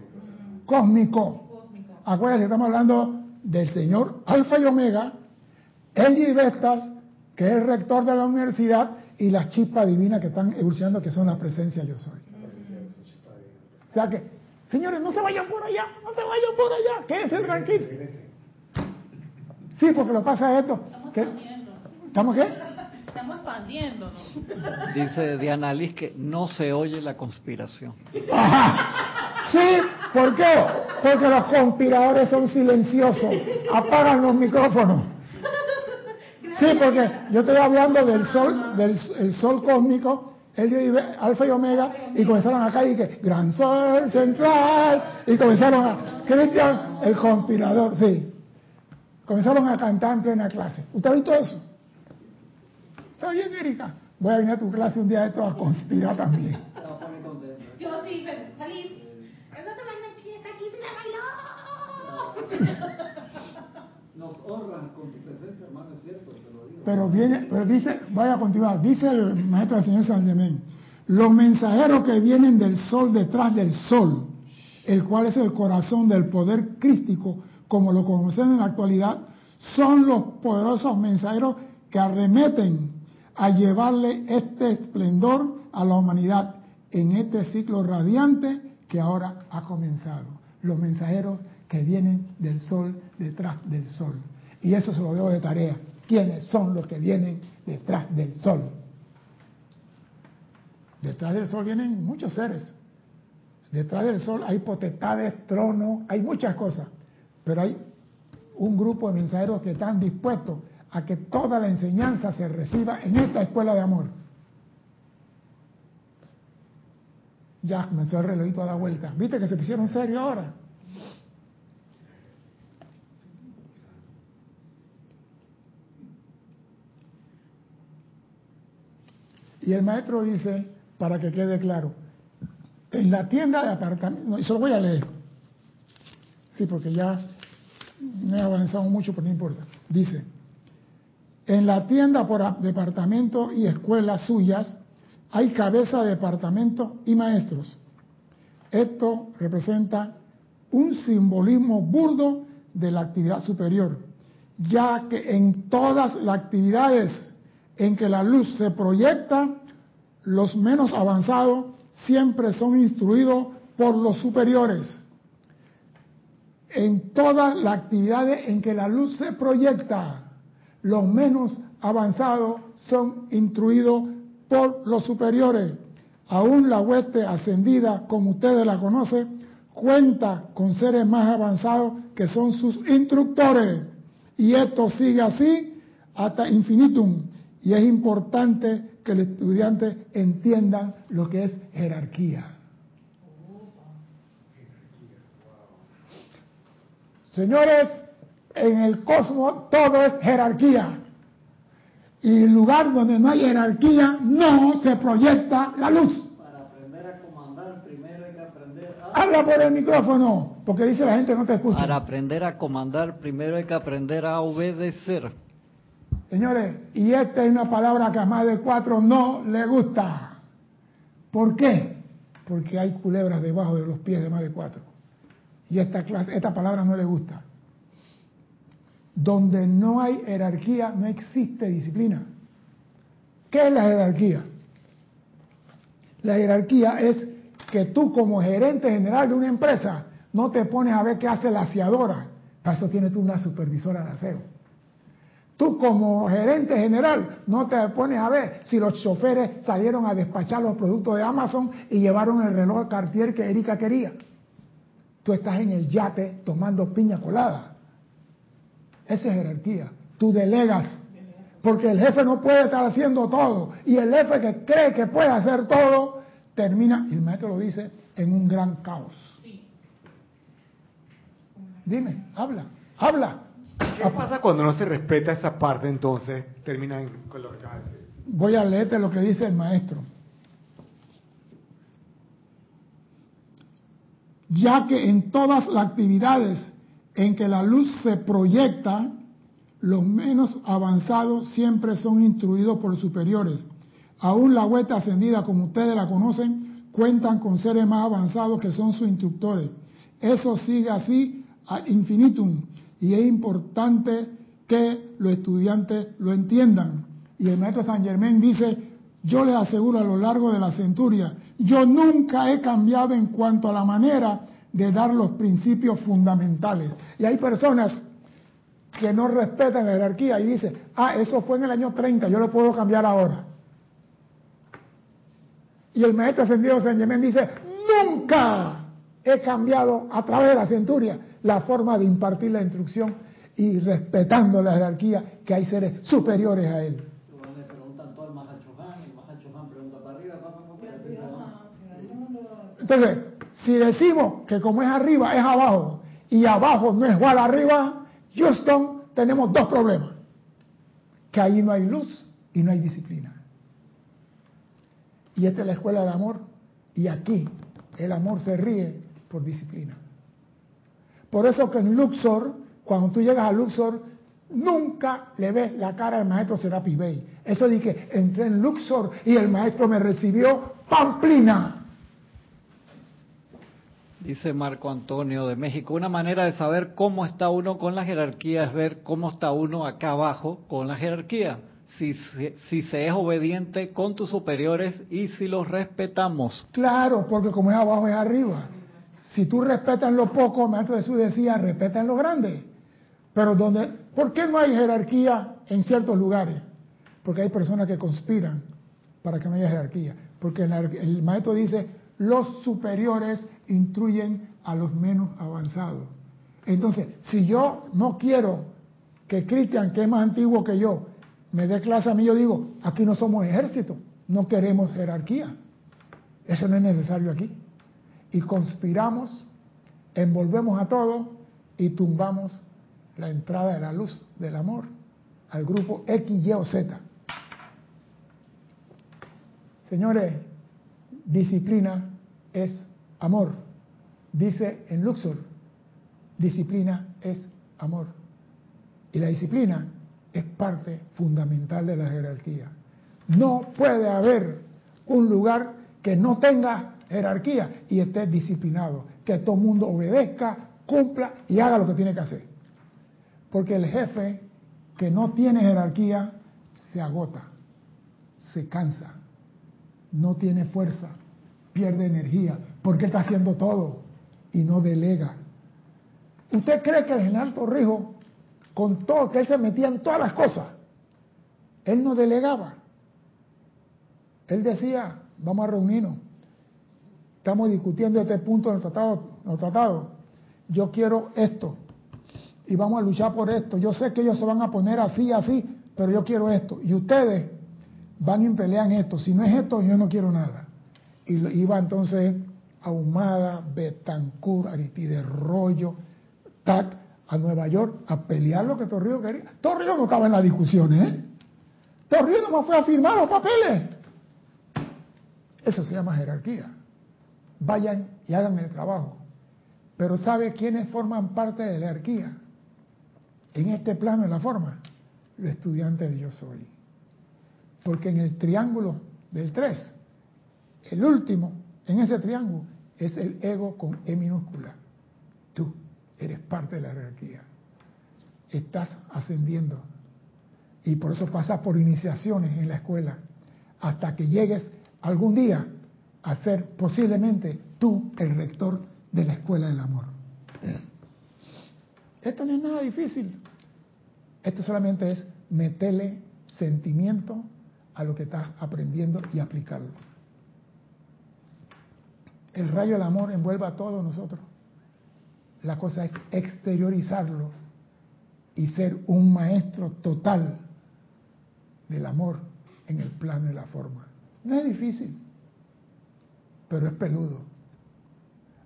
Cósmico. Cósmico. Acuérdense, estamos hablando del señor Alfa y Omega, el y Vestas, que es el rector de la universidad, y las chispas divinas que están evolucionando, que son la presencia yo soy. O sea que, señores, no se vayan por allá, no se vayan por allá, quédense tranquilos. Sí, porque lo pasa esto. Estamos que- expandiendo. ¿Estamos qué? Estamos expandiéndonos. Dice Diana Liz que no se oye la conspiración. Ajá. Sí, ¿por qué? Porque los conspiradores son silenciosos. Apagan los micrófonos. Sí, porque yo estoy hablando del sol, del el sol cósmico, el y Be- alfa y omega, y comenzaron acá y que gran sol central, y comenzaron a Cristian, el conspirador, sí. Comenzaron a cantar en plena clase. ¿Usted ha visto eso? Está bien, Erika. Voy a venir a tu clase un día de esto a conspirar también. Se va a poner contento. Yo sí, salí. No te vayas aquí, está aquí, se bailó. Nos honras Pero viene, pero dice, vaya a continuar, dice el maestro del señor San Germain, los mensajeros que vienen del sol detrás del sol, el cual es el corazón del poder crístico, como lo conocen en la actualidad, son los poderosos mensajeros que arremeten a llevarle este esplendor a la humanidad en este ciclo radiante que ahora ha comenzado. Los mensajeros que vienen del sol detrás del sol. Y eso se lo debo de tarea. ¿Quiénes son los que vienen detrás del sol? Detrás del sol vienen muchos seres. Detrás del sol hay potestades, tronos, hay muchas cosas. Pero hay un grupo de mensajeros que están dispuestos a que toda la enseñanza se reciba en esta escuela de amor. Ya comenzó el relojito a dar vuelta. ¿Viste que se pusieron serios ahora? Y el maestro dice, para que quede claro, en la tienda de apartamentos, y se lo voy a leer, sí, porque ya me he avanzado mucho, pero no importa. Dice, en la tienda por departamento y escuelas suyas hay cabeza de departamento y maestros. Esto representa un simbolismo burdo de la actividad superior, ya que en todas las actividades en que la luz se proyecta, los menos avanzados siempre son instruidos por los superiores. En todas las actividades en que la luz se proyecta, los menos avanzados son instruidos por los superiores. Aún la hueste ascendida, como ustedes la conocen, cuenta con seres más avanzados que son sus instructores. Y esto sigue así hasta infinitum. Y es importante que el estudiante entienda lo que es jerarquía. Señores, en el cosmos todo es jerarquía. Y el lugar donde no hay jerarquía no se proyecta la luz. Para aprender a comandar, primero hay que aprender a... Habla por el micrófono, porque dice la gente no te escucha. Para aprender a comandar, primero hay que aprender a obedecer. Señores, y esta es una palabra que a más de cuatro no le gusta. ¿Por qué? Porque hay culebras debajo de los pies de más de cuatro. Y esta, clase, esta palabra no le gusta. Donde no hay jerarquía, no existe disciplina. ¿Qué es la jerarquía? La jerarquía es que tú como gerente general de una empresa no te pones a ver qué hace la aseadora. Para eso tienes tú una supervisora de aseo. Tú como gerente general no te pones a ver si los choferes salieron a despachar los productos de Amazon y llevaron el reloj Cartier que Erika quería. Tú estás en el yate tomando piña colada. Esa es jerarquía. Tú delegas. Porque el jefe no puede estar haciendo todo. Y el jefe que cree que puede hacer todo, termina, y el maestro lo dice, en un gran caos. Dime, habla, habla. ¿Qué pasa cuando no se respeta esa parte entonces? Termina con de. Voy a leerte lo que dice el maestro. Ya que en todas las actividades en que la luz se proyecta, los menos avanzados siempre son instruidos por superiores. Aún la vuelta ascendida, como ustedes la conocen, cuentan con seres más avanzados que son sus instructores. Eso sigue así ad infinitum y es importante que los estudiantes lo entiendan. Y el maestro San Germán dice, yo les aseguro a lo largo de la centuria, yo nunca he cambiado en cuanto a la manera de dar los principios fundamentales. Y hay personas que no respetan la jerarquía y dicen, ah, eso fue en el año 30, yo lo puedo cambiar ahora. Y el maestro ascendido San Germán dice, nunca he cambiado a través de la centuria la forma de impartir la instrucción y respetando la jerarquía que hay seres superiores a él. Entonces, si decimos que como es arriba es abajo y abajo no es igual a arriba, Houston, tenemos dos problemas. Que ahí no hay luz y no hay disciplina. Y esta es la escuela del amor. Y aquí el amor se ríe por disciplina. Por eso que en Luxor, cuando tú llegas a Luxor, nunca le ves la cara al maestro Serapi Bey. Eso dije, entré en Luxor y el maestro me recibió pamplina. Dice Marco Antonio de México, una manera de saber cómo está uno con la jerarquía es ver cómo está uno acá abajo con la jerarquía. Si, si, si, se es obediente con tus superiores y si los respetamos. Claro, porque como es abajo es arriba. Si tú respetas lo poco, Maestro Jesús decía, respeta en lo grande. Pero donde, ¿por qué no hay jerarquía en ciertos lugares? Porque hay personas que conspiran para que no haya jerarquía. Porque el, el Maestro dice, los superiores instruyen a los menos avanzados. Entonces, si yo no quiero que Cristian, que es más antiguo que yo, me dé clase a mí, yo digo, aquí no somos ejército, no queremos jerarquía. Eso no es necesario aquí y conspiramos, envolvemos a todo y tumbamos la entrada de la luz del amor al grupo X, Y o Z. Señores, disciplina es amor. Dice en Luxor, disciplina es amor. Y la disciplina es parte fundamental de la jerarquía. No puede haber un lugar que no tenga jerarquía y esté disciplinado, que todo el mundo obedezca, cumpla y haga lo que tiene que hacer. Porque el jefe que no tiene jerarquía se agota, se cansa, no tiene fuerza, pierde energía, porque está haciendo todo y no delega. ¿Usted cree que el general Torrijos, con todo que él se metía en todas las cosas, él no delegaba? Él decía, vamos a reunirnos, Estamos discutiendo este punto en tratado, tratado. Yo quiero esto y vamos a luchar por esto. Yo sé que ellos se van a poner así, así, pero yo quiero esto. Y ustedes van y pelean esto. Si no es esto, yo no quiero nada. Y iba entonces Ahumada, Betancourt, Aristide Rollo, TAC, a Nueva York a pelear lo que Torrijos quería. Torrijos no estaba en las discusiones, ¿eh? Torrijos nomás fue a firmar los papeles. Eso se llama jerarquía vayan y hagan el trabajo. Pero ¿sabe quiénes forman parte de la jerarquía? En este plano de la forma, los estudiantes del yo soy. Porque en el triángulo del 3, el último en ese triángulo es el ego con E minúscula. Tú eres parte de la jerarquía. Estás ascendiendo. Y por eso pasas por iniciaciones en la escuela. hasta que llegues algún día a ser posiblemente tú el rector de la escuela del amor. Esto no es nada difícil. Esto solamente es meterle sentimiento a lo que estás aprendiendo y aplicarlo. El rayo del amor envuelve a todos nosotros. La cosa es exteriorizarlo y ser un maestro total del amor en el plano de la forma. No es difícil, pero es peludo.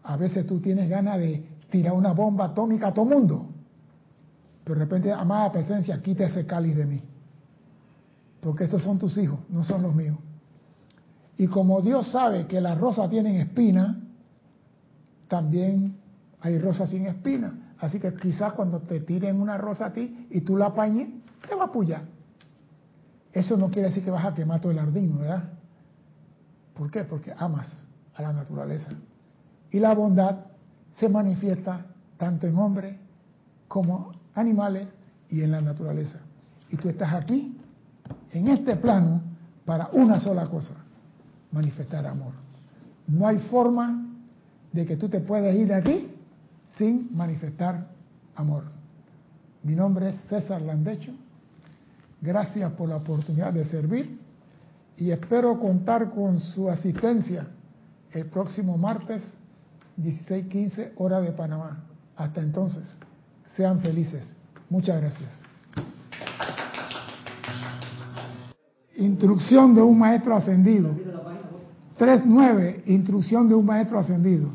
A veces tú tienes ganas de tirar una bomba atómica a todo mundo, pero de repente, amada presencia, quita ese cáliz de mí, porque estos son tus hijos, no son los míos. Y como Dios sabe que las rosas tienen espina, también hay rosas sin espina. Así que quizás cuando te tiren una rosa a ti y tú la apañes, te va a apoyar. Eso no quiere decir que vas a quemar todo el jardín, ¿verdad? ¿Por qué? Porque amas a la naturaleza. Y la bondad se manifiesta tanto en hombres como animales y en la naturaleza. Y tú estás aquí, en este plano, para una sola cosa, manifestar amor. No hay forma de que tú te puedas ir de aquí sin manifestar amor. Mi nombre es César Landecho. Gracias por la oportunidad de servir y espero contar con su asistencia el próximo martes 16:15 hora de Panamá. Hasta entonces, sean felices. Muchas gracias. Instrucción de un maestro ascendido. 3.9. Instrucción de un maestro ascendido.